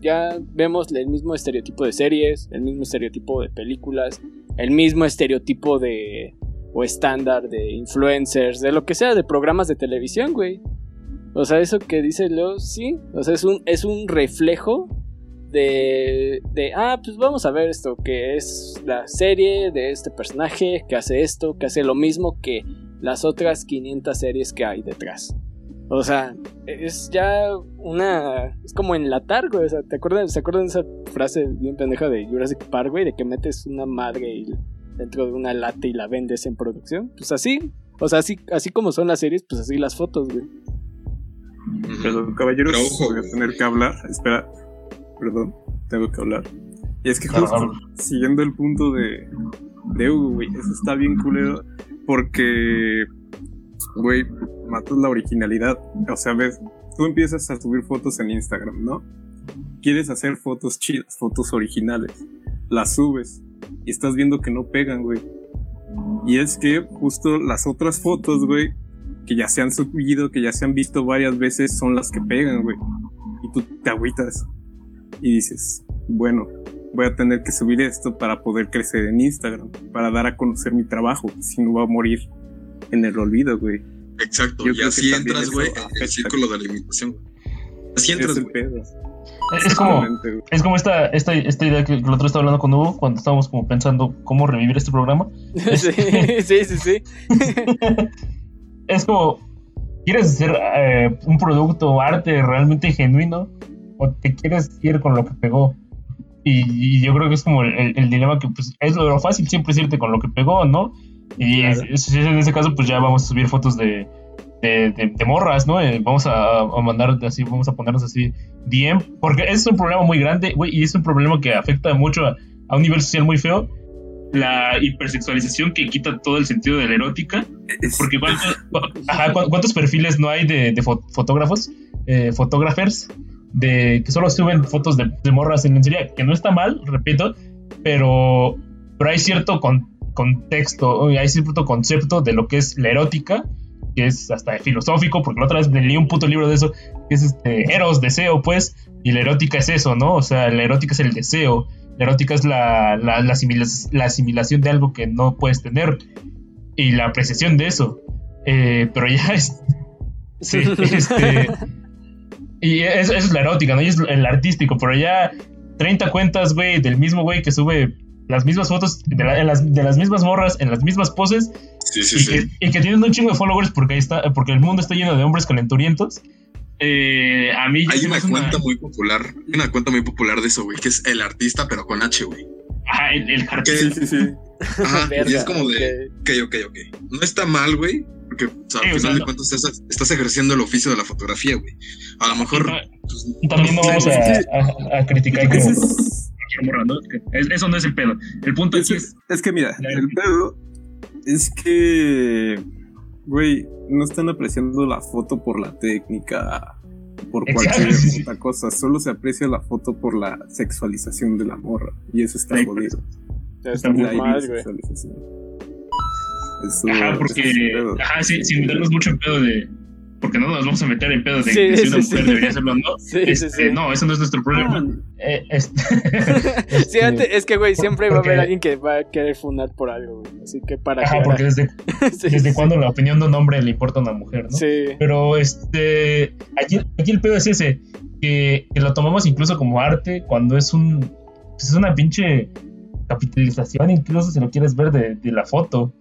ya vemos el mismo estereotipo de series, el mismo estereotipo de películas, el mismo estereotipo de o estándar de influencers, de lo que sea, de programas de televisión, güey. O sea, eso que dice Leo, sí. O sea, es un, es un reflejo de, de, ah, pues vamos a ver esto, que es la serie de este personaje, que hace esto, que hace lo mismo que las otras 500 series que hay detrás. O sea, es ya una... Es como enlatar, güey. O sea, ¿te acuerdas, ¿se acuerdan de esa frase bien pendeja de Jurassic Park, güey? De que metes una madre y- dentro de una lata y la vendes en producción. Pues así. O sea, así, así como son las series, pues así las fotos, güey. Pero caballeros, Pero ojo, voy a tener que hablar. Espera, perdón, tengo que hablar. Y es que justo claro. siguiendo el punto de, de Hugo, güey, eso está bien culero porque, güey, matas la originalidad. O sea, ves, tú empiezas a subir fotos en Instagram, ¿no? Quieres hacer fotos chidas, fotos originales. Las subes y estás viendo que no pegan, güey. Y es que justo las otras fotos, güey, que ya se han subido, que ya se han visto varias veces, son las que pegan, güey. Y tú te agüitas y dices, bueno, voy a tener que subir esto para poder crecer en Instagram, para dar a conocer mi trabajo, si no va a morir en el olvido, güey. Exacto, Yo y así entras, güey, en el círculo de la imitación. güey. Así entras, es güey. pedo. Es como, es como esta, esta, esta idea que el otro estaba hablando con Hugo cuando estábamos como pensando cómo revivir este programa. sí, sí, sí, sí. Es como, ¿quieres hacer eh, un producto o arte realmente genuino o te quieres ir con lo que pegó? Y, y yo creo que es como el, el- el dilema que pues es lo, lo fácil siempre es irte con lo que pegó, ¿no? Y Claro. es- en ese caso pues ya vamos a subir fotos de, de, de- de morras, ¿no? Eh, vamos a, a mandar así, vamos a ponernos así DM, porque es un problema muy grande, güey, y es un problema que afecta mucho a, a un nivel social muy feo. La hipersexualización que quita todo el sentido de la erótica. Porque cuántos, ajá, cuántos perfiles no hay de, de fo- fotógrafos, eh, fotógrafers, de que solo suben fotos de, de morras en lencería, que no está mal, repito, pero, pero hay cierto con- contexto, hay cierto concepto de lo que es la erótica que es hasta filosófico, porque la otra vez leí un puto libro de eso, que es este, Eros, deseo, pues, y la erótica es eso, ¿no? O sea, la erótica es el deseo, la erótica es la, la, la, asimilación de algo que no puedes tener y la apreciación de eso. Eh, pero ya es... Sí, este... Y eso, es la erótica, ¿no? Y es el artístico, pero ya 30 cuentas, güey, del mismo güey que sube las mismas fotos de, las, de, las, mismas morras en las mismas poses. Sí, sí, y, sí. Que, y, Que, tienen un chingo de followers porque, ahí está, porque el mundo está lleno de hombres calenturientos. Eh, a mí hay una cuenta muy popular, hay una cuenta muy popular de eso, güey, que es el artista, pero con H, güey. Ajá, el, el Sí, sí, sí. Ajá, y es como de, ok, ok, ok. No está mal, güey, porque o sea, al Sí, o final sea, de no. cuentas estás, estás ejerciendo el oficio de la fotografía, güey. A lo mejor. pues, También no vamos a, a, a criticar como Ese es- cualquier morra, ¿no? Es- Eso no es el pedo. El punto Es, es. es que mira, el pedo es que, güey, no están apreciando la foto por la técnica, por cualquier sí, sí. otra cosa. Solo se aprecia la foto por la sexualización de la morra. Y eso está Sí. jodido. Está muy La mal, güey. Eso- Ajá, porque. Ajá, sí, sin meternos mucho en pedo de. Porque no nos vamos a meter en pedo de Sí, que si una sí, mujer sí. debería hacerlo o no. Este, sí. No, eso no es nuestro problema. Ah, Eh, este- Sí, este, antes- es que, güey, siempre va a haber alguien que va a querer funar por algo, güey. Así que para Ajá, porque desde, Sí, desde sí. cuándo la opinión de un hombre le importa a una mujer, ¿no? Sí. Pero este. Aquí, aquí el pedo es ese. Que, que lo tomamos incluso como arte cuando es un. pues es una pinche capitalización, incluso si lo quieres ver de, de la foto.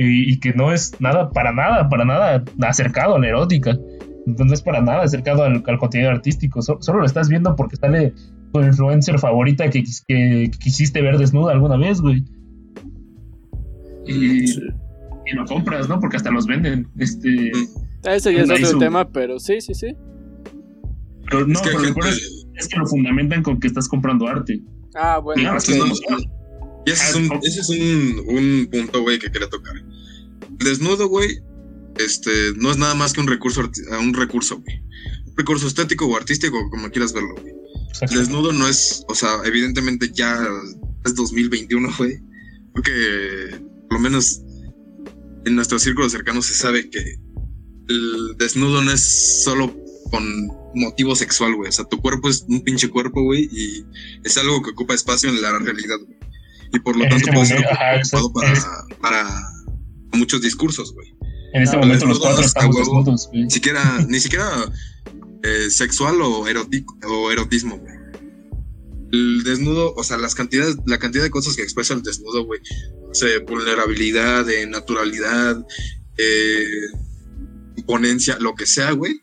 Y, y que no es nada, para nada, para nada acercado a la erótica. No es para nada acercado al, al contenido artístico. So- solo lo estás viendo porque sale tu influencer favorita que, quis- que- que quisiste ver desnuda alguna vez, güey. Y, y lo compras, ¿no? Porque hasta los venden. Este. Ah, Eso ya es otro tema, pero sí, sí, sí. Pero no, es que pero lo gente. es, es que lo fundamentan con que estás comprando arte. Ah, bueno. Claro, no, no. Y ese es un, ese es un, un punto, güey, que quería tocar. El desnudo, güey, este, no es nada más que un recurso, arti- un recurso, güey. Un recurso estético o artístico, como quieras verlo, güey. El desnudo no es, o sea, evidentemente ya es 2021, güey. Porque por lo menos en nuestro círculo cercano se sabe que el desnudo no es solo con motivo sexual, güey. O sea, tu cuerpo es un pinche cuerpo, güey, y es algo que ocupa espacio en la realidad, güey. Y por lo En tanto este puede ser ajá, para, muchos discursos, güey. En este momento los cuatro estamos huevo. desnudos, güey. Ni siquiera, ni siquiera eh, sexual o erótico o erotismo, güey. El desnudo, o sea, las cantidades, la cantidad de cosas que expresa el desnudo, güey. O sea, vulnerabilidad, de naturalidad, eh, imponencia, lo que sea, güey.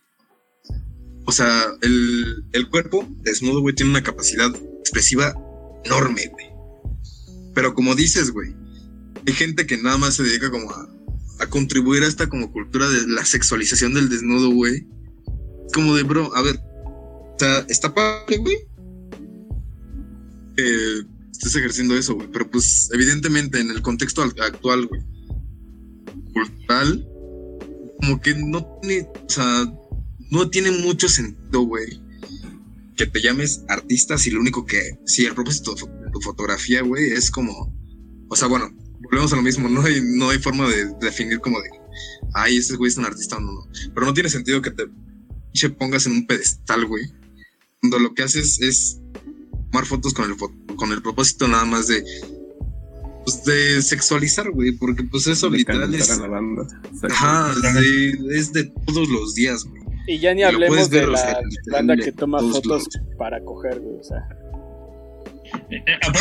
O sea, el, el cuerpo desnudo, güey, tiene una capacidad expresiva enorme, güey. Pero como dices, güey, hay gente que nada más se dedica como a, a contribuir a esta como cultura de la sexualización del desnudo, güey. Como de, bro, a ver, sea, está padre, güey. Que estés ejerciendo eso, güey. Pero pues, evidentemente, en el contexto al- actual, güey, cultural, como que no tiene, o sea, no tiene mucho sentido, güey. Que te llames artista si lo único que, si el propósito tu fotografía, güey, es como, o sea, bueno, volvemos a lo mismo, no hay, no hay forma de definir como de, ay, este güey es un artista o no, no. Pero no tiene sentido que te pinche pongas en un pedestal, güey. Cuando lo que haces es tomar fotos con el, con el propósito nada más de, pues, de sexualizar, güey, porque pues eso de literal es, a la banda. Ajá, de- es de todos los días, güey. Y ya ni hablemos de o sea, la banda que toma fotos para coger, güey. O sea,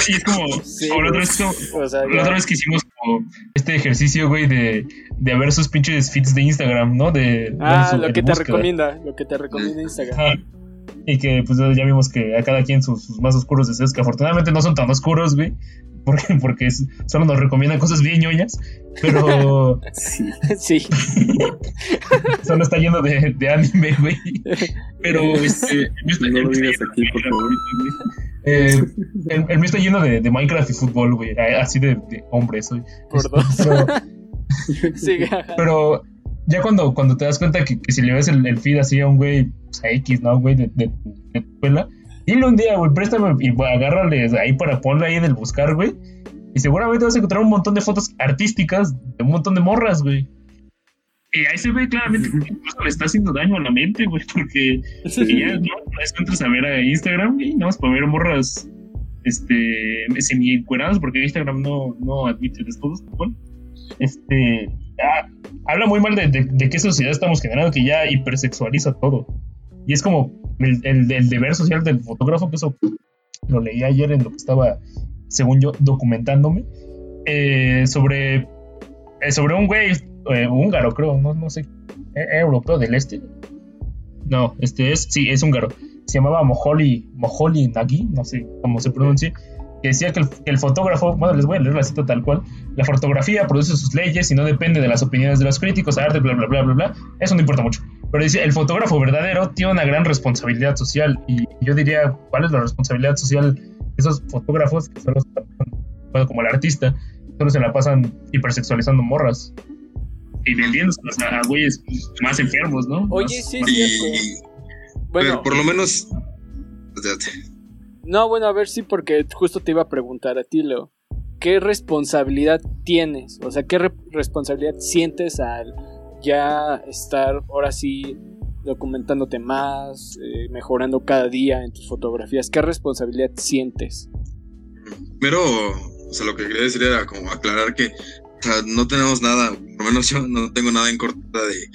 y es como. Sí, como la, otra vez, como- o sea la ya- otra vez que hicimos como este ejercicio, güey, de, de ver sus pinches feeds de Instagram, ¿no? De, Ah, su- lo que te búsqueda. recomienda, lo que te recomienda Instagram. Y que pues ya vimos que a cada quien sus, sus más oscuros deseos, que afortunadamente no son tan oscuros, güey. Porque, porque solo nos recomiendan cosas bien ñoñas. Pero sí. Sí. solo está lleno de, de anime, güey. Pero este. Eh, el, el mío está lleno de, de Minecraft y fútbol, güey. Así de, de hombre soy. Por dos. Pero, pero ya cuando, cuando te das cuenta que, que si le ves el, el feed así a un güey, pues a X, ¿no? Güey, de, de, de tu escuela. Dile un día, güey, préstame y pues, agárrale ahí para ponle ahí en el buscar, güey. Y seguramente vas a encontrar un montón de fotos artísticas de un montón de morras, güey. Y ahí se ve claramente que incluso le está haciendo daño a la mente, güey, porque ya no, es entras a ver a Instagram y nada más para ver morras este semi encueradas porque Instagram no, no admite desnudos, bueno, este ah, habla muy mal de, de, qué sociedad estamos generando que ya hipersexualiza todo. Y es como el, el, deber social del fotógrafo, que eso lo leí ayer en lo que estaba, según yo, documentándome, eh, sobre, eh, sobre un güey eh, húngaro, creo, no, no sé, europeo del este. No, este es, sí, es húngaro. Se llamaba Moholi, Moholi Nagi, no sé cómo se pronuncia que decía que el, fotógrafo, bueno, les voy a leer la cita tal cual, la fotografía produce sus leyes y no depende de las opiniones de los críticos, arte, bla, bla, bla, bla, bla, eso no importa mucho. Pero dice, el fotógrafo verdadero tiene una gran responsabilidad social y yo diría, ¿cuál es la responsabilidad social de esos fotógrafos que solo bueno, como el artista, solo se la pasan hipersexualizando morras? Y vendiéndoselas a, güeyes más enfermos, ¿no? Oye, sí, sí. Bueno, por lo menos... No, bueno, a ver sí, porque justo te iba a preguntar a ti, Leo. ¿Qué responsabilidad tienes? O sea, ¿qué responsabilidad sientes al ya estar ahora sí documentándote más, eh, mejorando cada día en tus fotografías? ¿Qué responsabilidad sientes? Primero, o sea, lo que quería decir era como aclarar que no tenemos nada, por lo menos yo no tengo nada en contra de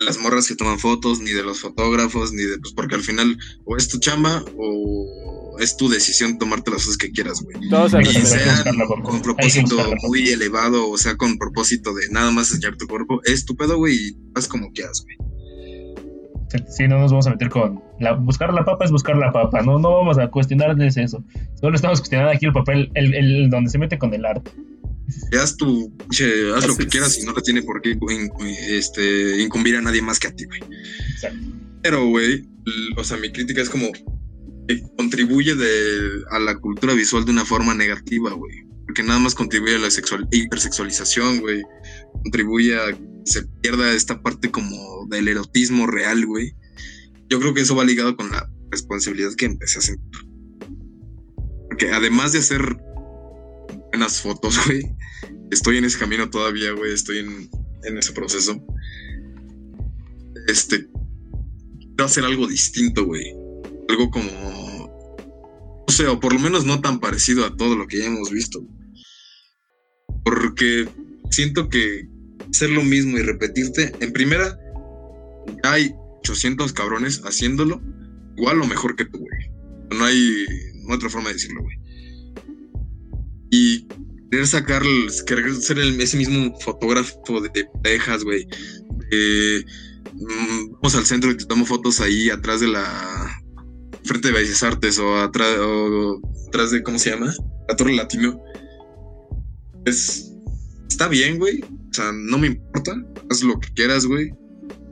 las morras que toman fotos, ni de los fotógrafos, ni de, pues porque al final o es tu chamba o es tu decisión tomarte las cosas que quieras, güey. Y sea con propósito muy elevado, o sea, con propósito de nada más enseñar tu cuerpo, es tu pedo, güey, y haz como quieras, güey. Sí, no nos vamos a meter con la, buscar la papa es buscar la papa, no, no vamos a cuestionarles eso. Solo estamos cuestionando aquí el papel, el, el donde se mete con el arte. Haz tu, haz lo que quieras y no le tiene por qué este, incumbir a nadie más que a ti, güey. Pero, güey, o sea, mi crítica es como, contribuye a la cultura visual de una forma negativa, güey. Porque nada más contribuye a la sexual, hipersexualización, güey. Contribuye a que se pierda esta parte como del erotismo real, güey. Yo creo que eso va ligado con la responsabilidad que empecé a sentir. Porque además de hacer buenas fotos, güey, estoy en ese camino todavía, güey. Estoy en, en ese proceso. Este. Quiero hacer algo distinto, güey algo como, o sea, o por lo menos no tan parecido a todo lo que ya hemos visto. Porque siento que hacer lo mismo y repetirte, en primera, hay 800 cabrones haciéndolo igual o mejor que tú, güey. No hay, otra forma de decirlo, güey. Y querer sacar, querer ser el, ese mismo fotógrafo de, de güey. Mm, vamos al centro y te tomo fotos ahí atrás de la frente de Bellas Artes o atrás, o atrás de, ¿cómo se llama? La Torre Latino. Es, está bien, güey. O sea, no me importa. Haz lo que quieras, güey.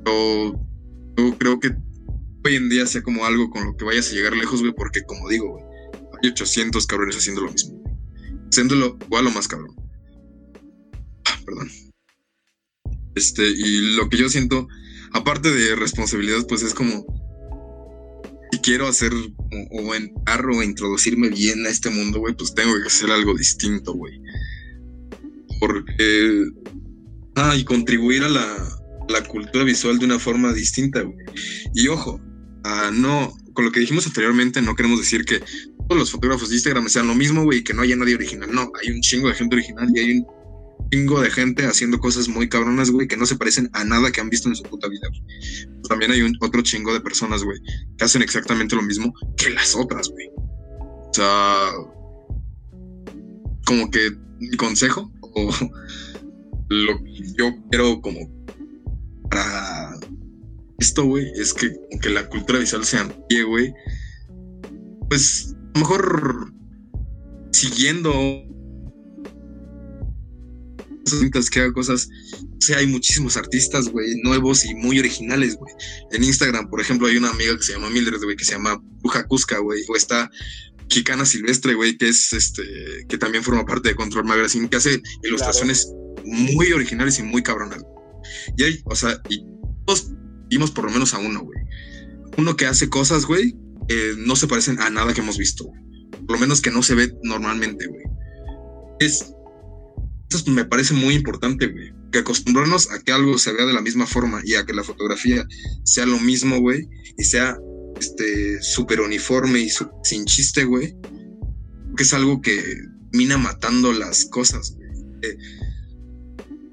Pero yo creo que hoy en día sea como algo con lo que vayas a llegar lejos, güey, porque como digo, hay 800 cabrones haciendo lo mismo. Haciéndolo igual o más cabrón. Ah, perdón. Este, y lo que yo siento, aparte de responsabilidad, pues es como si quiero hacer o, entrar o introducirme bien a este mundo, güey, pues tengo que hacer algo distinto, güey. Porque. Ah, y contribuir a la, la cultura visual de una forma distinta, güey. Y ojo, ah, no, con lo que dijimos anteriormente, no queremos decir que todos los fotógrafos de Instagram sean lo mismo, güey, y que no haya nadie original. No, hay un chingo de gente original y hay un chingo de gente haciendo cosas muy cabronas, güey, que no se parecen a nada que han visto en su puta vida. También hay un, otro chingo de personas, güey, que hacen exactamente lo mismo que las otras, güey. O sea, como que mi consejo o lo que yo quiero como para esto, güey, es que aunque la cultura visual sea pie, güey, pues a lo mejor siguiendo que haga cosas. O sea, hay muchísimos artistas, güey, nuevos y muy originales, güey. En Instagram, por ejemplo, hay una amiga que se llama Mildred, güey, que se llama Puja Cusca, güey. O está Chicana Silvestre, güey, que es este, que también forma parte de Control Magazine, que hace ilustraciones muy originales y muy cabronas. Y hay, o sea, y todos vimos por lo menos a uno, güey. Uno que hace cosas, güey, que no se parecen a nada que hemos visto. Por lo menos que no se ve normalmente, güey. Es Me parece muy importante, güey. Que acostumbrarnos a que algo se vea de la misma forma y a que la fotografía sea lo mismo, güey, y sea este súper uniforme y sin chiste, güey. Que es algo que mina matando las cosas, güey. Eh,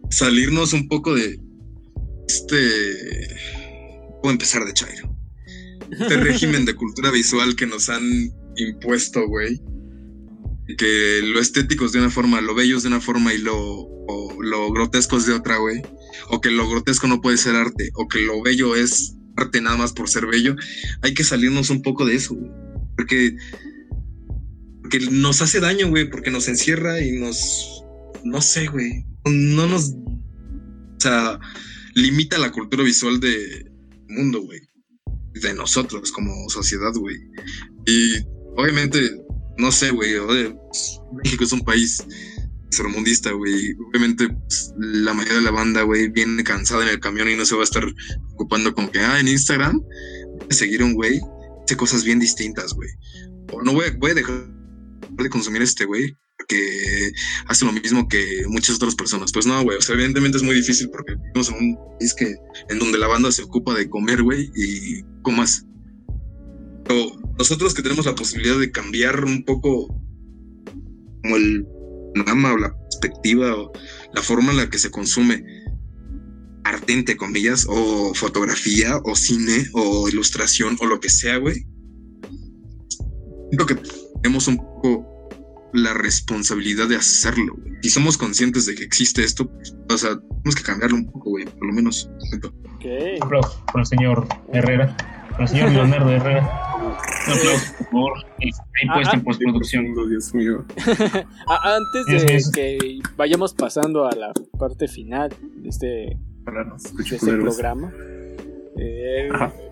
salirnos un poco de este. Puedo empezar de Chairo. Este régimen de cultura visual que nos han impuesto, güey. Que lo estético es de una forma, lo bello es de una forma y lo, grotesco es de otra, güey. O que lo grotesco no puede ser arte. O que lo bello es arte nada más por ser bello. Hay que salirnos un poco de eso, güey. Porque, porque nos hace daño, güey. Porque nos encierra y nos. No sé, güey. No nos. O sea, limita la cultura visual del mundo, güey. De nosotros como sociedad, güey. Y obviamente, no sé, güey. México es un país sermundista, güey. Obviamente, pues, la mayoría de la banda, güey, viene cansada en el camión y no se va a estar ocupando con que, ah, en Instagram, seguir a un güey, hace cosas bien distintas, güey. O no voy, voy a dejar de consumir este güey que hace lo mismo que muchas otras personas. Pues no, güey, o sea, evidentemente es muy difícil porque vivimos en un país que, en donde la banda se ocupa de comer, güey, y comas. Pero nosotros que tenemos la posibilidad de cambiar un poco como el panorama o la perspectiva o la forma en la que se consume arte, entre comillas, o fotografía, o cine, o ilustración, o lo que sea, güey. Creo que tenemos un poco la responsabilidad de hacerlo, güey. Si somos conscientes de que existe esto, o sea, tenemos que cambiarlo un poco, güey, por lo menos. Ok. Aplausos por el señor Herrera, por el señor Leonardo Herrera. Un aplauso, por favor. Ahí puesta en postproducción. Dios mío. Antes de que vayamos pasando a la parte final de este, de este programa. Eh,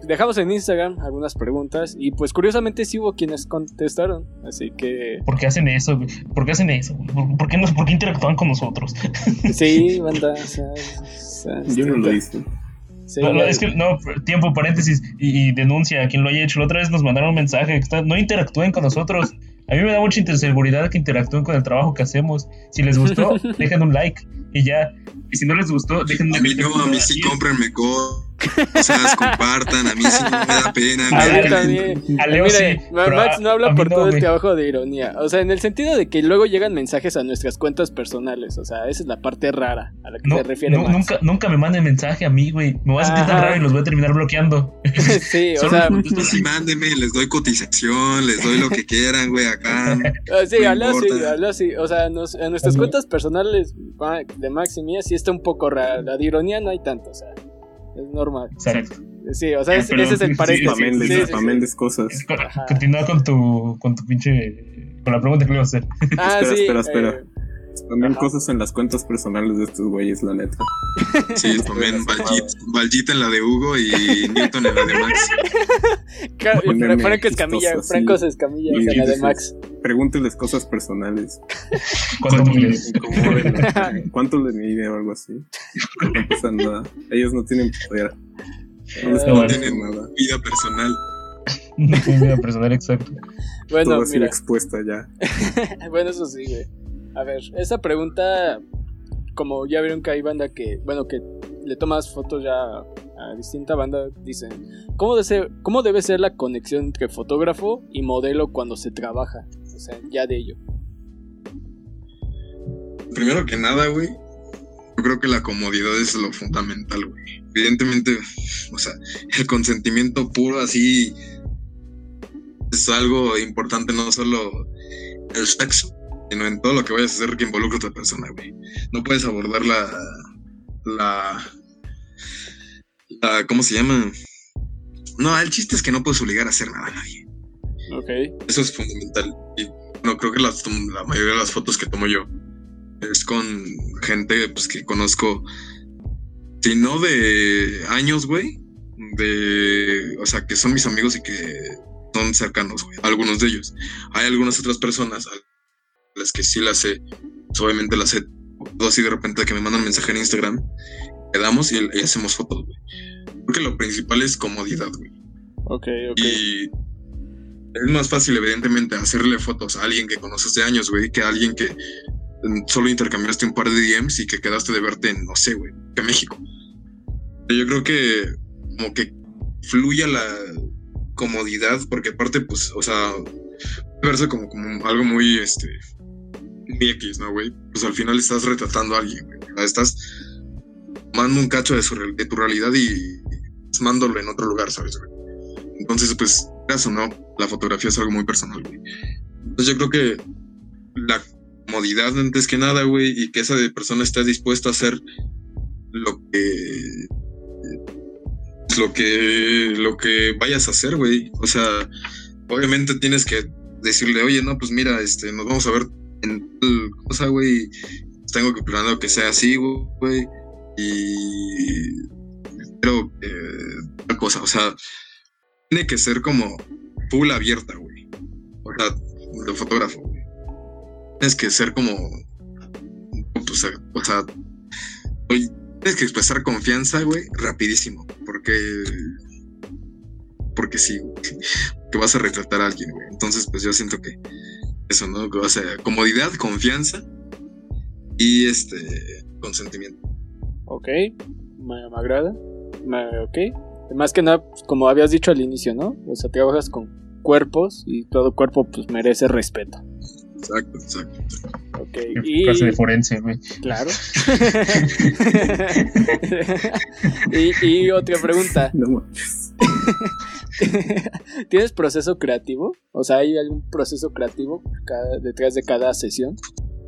dejamos en Instagram algunas preguntas y pues curiosamente sí hubo quienes contestaron, así que... ¿Por qué hacen eso? ¿Por qué hacen eso? ¿Por, qué, nos, ¿Por qué interactúan con nosotros? Sí, banda, Yo no lo hice. No, es que, no, tiempo, paréntesis, y, denuncia a quien lo haya hecho. La otra vez nos mandaron un mensaje, que no interactúen con nosotros. A mí me da mucha inseguridad que interactúen con el trabajo que hacemos. Si les gustó, dejen un like y ya. Y si no les gustó, dejen un A mí no, a mí sí cómprenme cosas, compartan, a mí sí me da pena. A mí también. A Leo Mire, sí, Max no habla por todo el trabajo de ironía. O sea, en el sentido de que luego llegan mensajes a nuestras cuentas personales. O sea, esa es la parte rara a la que se refiere. No, Nunca, nunca me manden mensaje a mí, güey. Me voy a sentir tan raro y los voy a terminar bloqueando. sí, o sea. Sí, mándenme, les doy cotización, les doy lo que quieran, güey, acá. Ah, sí, habla así, habla así. O sea, nos, en nuestras cuentas personales de Max y mía sí está un poco rara. La de ironía no hay tanto, o sea es normal. Sí, o sea, ese es el paréntesis. Sí, cosas. Continúa con tu, con tu pinche. con la pregunta que le iba a hacer. Ah, espera, espera, espera. Eh, también cosas en las cuentas personales de estos güeyes, la neta. Sí, también Valjit en la de Hugo y Newton en la de Max. Franco Escamilla, Franco Escamilla en la de Max. Pregúnteles cosas personales. ¿Cuánto? ¿Cuánto le mide o algo así? No pasa nada. Ellos no tienen poder. No, tienen nada. vida personal. No tienen vida personal, exacto. Bueno, Todo mira. expuesta ya. bueno, eso sí, güey. A ver, esa pregunta, como ya vieron que hay banda que, bueno, que le tomas fotos ya a distinta banda, dicen, ¿cómo ¿cómo debe ser la conexión entre fotógrafo y modelo cuando se trabaja? O sea, ya de ello. Primero que nada, güey, yo creo que la comodidad es lo fundamental, güey. Evidentemente, o sea, el consentimiento puro así es algo importante, no solo el sexo, sino en todo lo que vayas a hacer que involucre a otra persona, güey. No puedes abordar la, la, la, ¿cómo se llama? No, el chiste es que no puedes obligar a hacer nada a nadie. Ok. Eso es fundamental. Y no creo que la mayoría de las fotos que tomo yo es con gente pues, que conozco, si no de años, güey, de, o sea, que son mis amigos y que son cercanos, güey, algunos de ellos. Hay algunas otras personas las que sí las sé, pues, obviamente las sé así de repente que me mandan mensaje en Instagram, quedamos y, y hacemos fotos, güey. Porque lo principal es comodidad, güey. Ok, ok. Y es más fácil, evidentemente, hacerle fotos a alguien que conoces de años, güey, que a alguien que solo intercambiaste un par de DMs y que quedaste de verte en, no sé, güey, que México. Yo creo que como que fluya la comodidad, porque aparte, pues, o sea, verse como, como algo muy, este, muy X, ¿no, güey? Pues al final estás retratando a alguien, güey. Estás tomando un cacho de, su, de tu realidad y mándolo en otro lugar, ¿sabes, güey? Entonces, pues, eso, ¿no? La fotografía es algo muy personal, güey. Entonces yo creo que la comodidad antes que nada, güey, y que esa persona esté dispuesta a hacer lo que lo que lo que vayas a hacer, güey. O sea, obviamente tienes que decirle, oye, no, pues mira, este, nos vamos a ver en tal cosa, güey. Tengo que planear que sea así, güey. Y pero eh, tal cosa, o sea, tiene que ser como full abierta, güey. O sea, de fotógrafo, güey. Tienes que ser como. O sea, o sea tienes que expresar confianza, güey, rapidísimo. Porque. Porque sí, que vas a retratar a alguien, güey. Entonces, pues yo siento que eso, ¿no? O sea, comodidad, confianza y este consentimiento. Ok, me, agrada. ok. Más que nada, pues, como habías dicho al inicio, ¿no? O sea, trabajas con cuerpos y todo cuerpo pues merece respeto. Exacto, exacto. Ok, y... Clase de forense, güey. Claro. y, y, otra pregunta. No ¿Tienes proceso creativo? O sea, ¿hay algún proceso creativo detrás de cada sesión?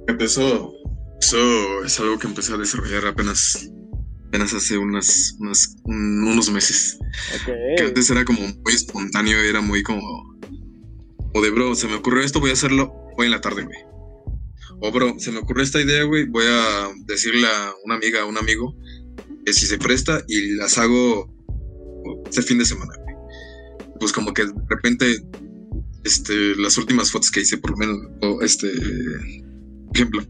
Empezó, eso es algo que empecé a desarrollar apenas apenas hace unas, unos meses. Que antes era como muy espontáneo, era muy como, o de bro, se me ocurrió esto, voy a hacerlo hoy en la tarde, güey. O bro, se me ocurrió esta idea, güey, voy a decirle a una amiga, a un amigo, que si se presta y las hago este fin de semana. Pues como que de repente, este, las últimas fotos que hice, por lo menos, o este, ejemplo,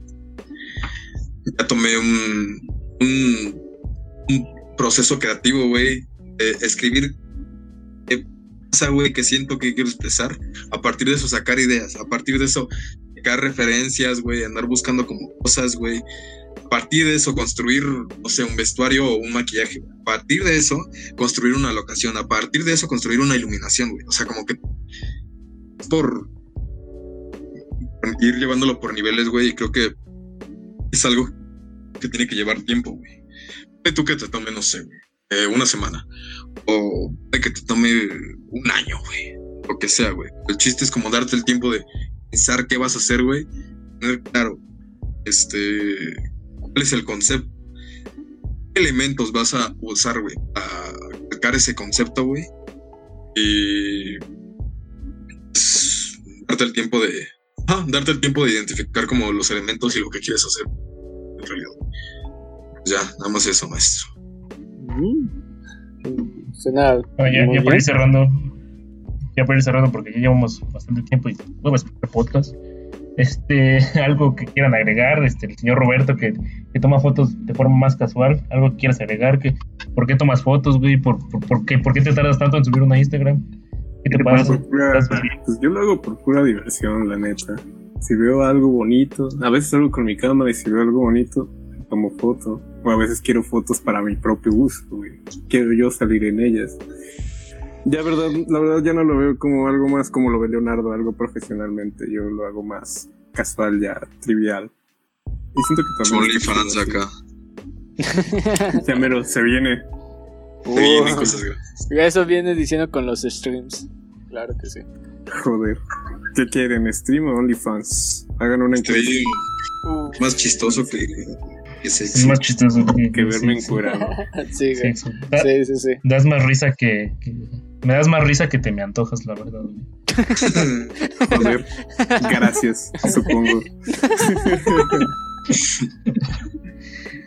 ya tomé un, un un proceso creativo, güey. escribir qué pasa, güey, que siento que quiero expresar. A partir de eso, sacar ideas. A partir de eso, sacar referencias, güey. Andar buscando como cosas, güey. Partir de eso, construir, no sé, un vestuario o un maquillaje. A partir de eso, construir una locación. A partir de eso, construir una iluminación, güey. O sea, como que por ir llevándolo por niveles, güey. Y creo que es algo que tiene que llevar tiempo, güey tú que te tome, no sé, eh, una semana. O que te tome un año, güey. Lo que sea, güey. El chiste es como darte el tiempo de pensar qué vas a hacer, güey. Tener claro, este, cuál es el concepto. ¿Qué elementos vas a usar, güey? A sacar ese concepto, güey. Y pues, darte el tiempo de. Ah, darte el tiempo de identificar como los elementos y lo que quieres hacer en realidad. Ya, nada más eso, maestro. Mm. ya, para ir cerrando, ya para ir cerrando, porque ya llevamos bastante tiempo y nuevas podcast. Este, algo que quieran agregar, este, el señor Roberto que, que, toma fotos de forma más casual, algo que quieras agregar, que, ¿por qué tomas fotos, güey? ¿Por, por, qué, ¿Por qué te tardas tanto en subir una Instagram? ¿Qué te pasa? pues yo lo hago por pura diversión, la neta. Si veo algo bonito, a veces salgo con mi cámara y si veo algo bonito, tomo foto. O a veces quiero fotos para mi propio gusto, Quiero yo salir en ellas. Ya verdad, la verdad ya no lo veo como algo más como lo ve Leonardo, algo profesionalmente. Yo lo hago más casual ya, trivial. Y siento que también. fans acá. ya mero, se viene. Eso viene diciendo con los streams. Claro que sí. Joder. ¿Qué quieren? ¿Stream o OnlyFans? Hagan una encuesta. Más chistoso que es más chistoso que, verme en cura. sí, sí, sí, sí, Das más risa que, Me das más risa que te me antojas, la verdad. Joder, gracias, supongo.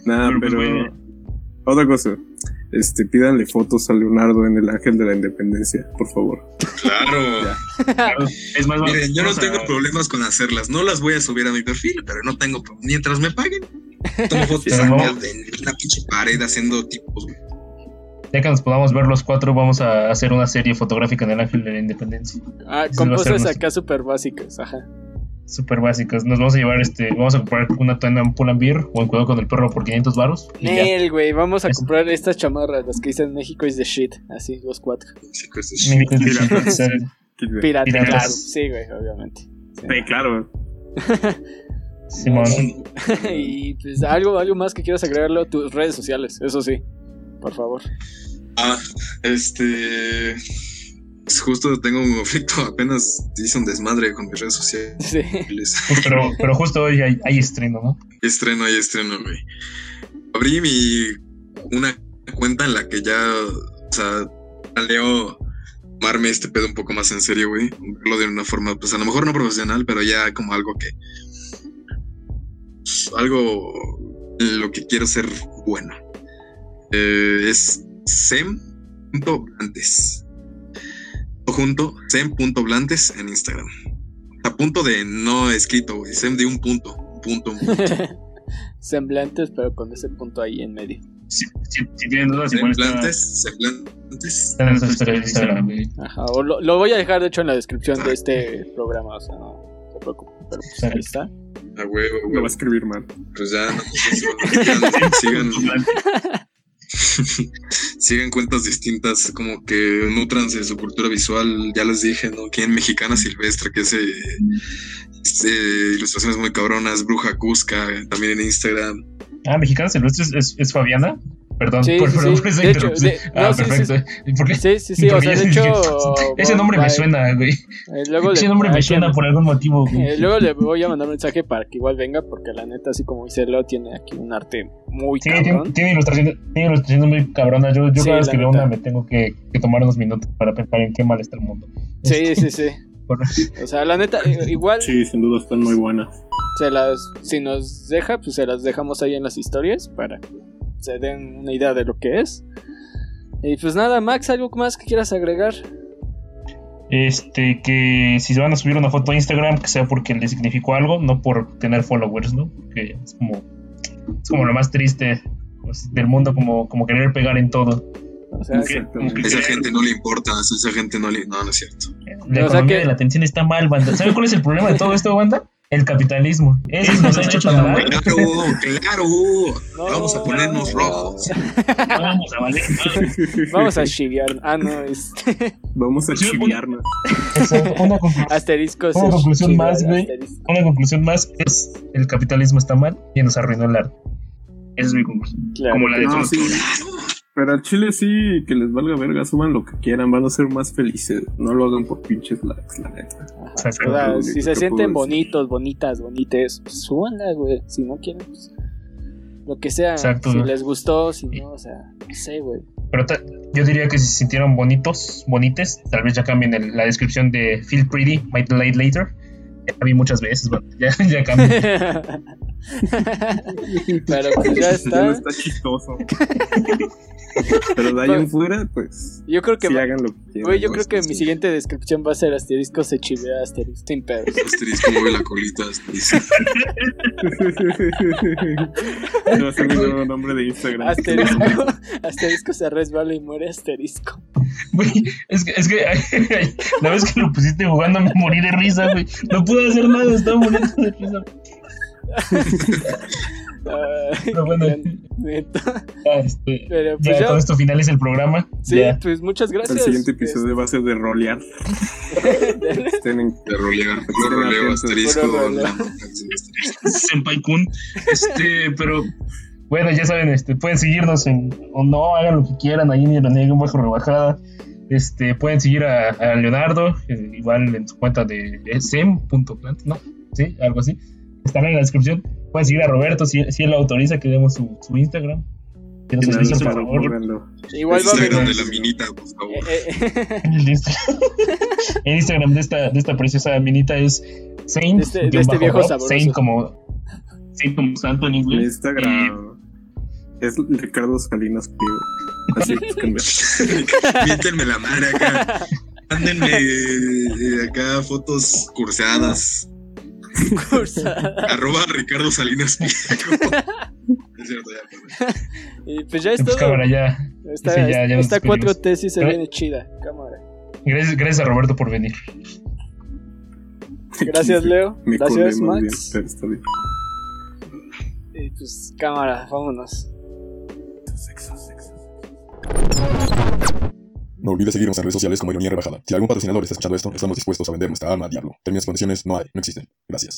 Nada, pues, pero. Otra cosa. Este, pídanle fotos a Leonardo en el Ángel de la Independencia, por favor. Claro. es más, Miren, yo no tengo problemas con hacerlas. No las voy a subir a mi perfil, pero no tengo. Mientras me paguen, Tomo fotos en la pinche pared haciendo tipos, Ya que nos podamos ver los cuatro, vamos a hacer una serie fotográfica en el Ángel de la Independencia. Ah, con poses acá súper básicas, ajá. súper básicos. Nos vamos a llevar, este, vamos a comprar una tienda en Pull&Beer o en Cuidado con el Perro por 500 baros. Nel, güey, vamos a comprar estas chamarras, las que dicen México is the shit, así, los cuatro. Sí, México de Piratas. shit, ser- Pirata, Piratas. claro. Sí, güey, obviamente. Sí, claro. Simón. y pues algo, algo más que quieras agregarlo a tus redes sociales, eso sí, por favor. Ah, este. pues justo tengo un conflicto. Apenas hice un desmadre con mis redes sociales. Sí. Pero, pero justo hoy hay, hay estreno, ¿no? Estreno y estreno, güey. Abrí mi. Una cuenta en la que ya. O sea, planeo tomarme este pedo un poco más en serio, güey. Verlo de una forma, pues a lo mejor no profesional, pero ya como algo que. pues, algo. en lo que quiero ser bueno. Eh, es sem.blantes. Todo junto, sem.blantes en Instagram. A punto de no escrito, güey. Sem de un punto. Un punto, un punto. Semblantes, pero con ese punto ahí en medio. Si, si, si tienen dudas, igual está, Semblantes, semblantes. Instagram. Ajá, o lo, lo voy a dejar de hecho en la descripción de este programa, o sea, no se preocupen, pero pues ahí está. A huevo, Lo va a escribir mal. Pues ya, no, pues, sigan, sigan, sigan cuentas distintas, como que nutranse de su cultura visual. Ya les dije, ¿no? Que en Mexicana Silvestre, que es eh, este, ilustraciones muy cabronas, Bruja Cusca, también en Instagram. Ah, Mexicana Silvestre es, es, es Fabiana. Perdón, Sí, por, sí, perdón sí. por esa De hecho, interrupción. de- ah, no, sí, sí, perfecto. ¿Por qué? Sí, sí, sí, o Porque sea, de hecho... Ese nombre me suena, güey. eh, le- Ese nombre me suena por algún motivo, güey. eh, luego le voy a mandar un mensaje para que igual venga, porque la neta, así como dice Leo, tiene aquí un arte muy Sí, tiene, cabrón. tiene ilustraciones, tiene ilustraciones muy cabronas. Yo, yo Sí, cada vez que veo una me tengo que, que tomar unos minutos para pensar en qué mal está el mundo. Sí, sí, sí. Por- O sea, la neta, igual Sí, sin duda están muy buenas. se las, si nos deja, pues se las dejamos ahí en las historias para que se den una idea de lo que es. Y pues nada, Max, ¿algo más que quieras agregar? Este, que si se van a subir una foto a Instagram, que sea porque le significó algo, no por tener followers, ¿no? Porque es como, es como lo más triste pues, del mundo, como, como querer pegar en todo. O sea, que- que esa gente no le importa, esa gente no le. No, no es cierto. La O sea economía que- de la atención está mal, banda. ¿Sabe cuál es el problema de todo esto, banda? El capitalismo. Eso nos ha hecho tan mal. Claro, claro. No, Vamos a ponernos no. rojos. Vamos a valer madre. Vamos a chiviar. Ah, no, este. Vamos a chiviarnos. Una, Asteriscos. Una es conclusión chiviar, más, güey. asterisco. una conclusión más es el capitalismo está mal y nos arruinó el arte. Esa es mi conclusión. Claro. Como la de No, todos. sí. Pero al chile sí, que les valga verga, suban lo que quieran, van a ser más felices. No lo hagan por pinches likes, la neta. Ajá. O sea, si se sienten puedo decir. bonitos, bonitas, bonites, pues súbanla, güey. Si no quieren, pues. Lo que sea. Exacto, si les gustó, si no, o sea, no sé, güey. Pero ta- yo diría que si se sintieron bonitos, bonites, tal vez ya cambien el- la descripción de Feel Pretty, Might Late Later. Ya la vi muchas veces, banda. ya, ya cambió. Pero pues ya Ya no está. está chistoso. Pero de ahí en fuera, pues. Yo creo que. Va- hagan lo que quieran. Güey, yo no, creo que sí. mi siguiente descripción va a ser asterisco se chivea asterisco sin pedos. Asterisco mueve la colita. Asterisco. A ser mi nuevo nombre de Instagram. Asterisco, asterisco se resbala y muere asterisco. Güey, es que, es que la vez que lo pusiste jugando me morí de risa, güey. No pude hacer nada, estaba muriendo de risa. Ay, Pero bueno. neta. Ya, este, Pero pues ya ya, con esto finaliza el programa. sí, Ya. pues muchas gracias. El siguiente episodio va a ser de rolear. Estén en- De rolear. Yo roleo asterisco. La- asterisco. Senpai Kun. Este, pero bueno, ya saben, este, pueden seguirnos en, o no, hagan lo que quieran, ahí en Ironía en bajo rebajada. Este, pueden seguir a, a Leonardo, eh, igual en su cuenta de sem.plant, ¿no? Sí, algo así. Estará en la descripción. Pueden seguir a Roberto si, si él lo autoriza que demos su, su Instagram. Que nos avise, por favor. Igual va a Instagram de la minita, por favor. Eh, eh, En el Insta- el Instagram de esta, de esta preciosa minita es Saint. De este- de este viejo sabroso. Saint como, Saint como santo en Mi inglés. Instagram es Ricardo Salinas Priego. Así. Miéntenme la madre acá. Mándenme eh, acá fotos curseadas. Cursada. Arroba Ricardo Salinas. Es cierto, ya. Y pues ya es Eh, pues todo. cámara, ya. Esta, Sí, ya- ya esta. 4 tesis se viene chida. Cámara. Gracias, gracias a Roberto por venir. Gracias, Leo. Me Gracias, más bien, Max. pero está bien. Y pues, cámara, vámonos. No olvides seguirnos en redes sociales como Ironía Rebajada. Si algún patrocinador está escuchando esto, estamos dispuestos a vender nuestra alma al diablo. Términos y condiciones no hay, no existen. Gracias.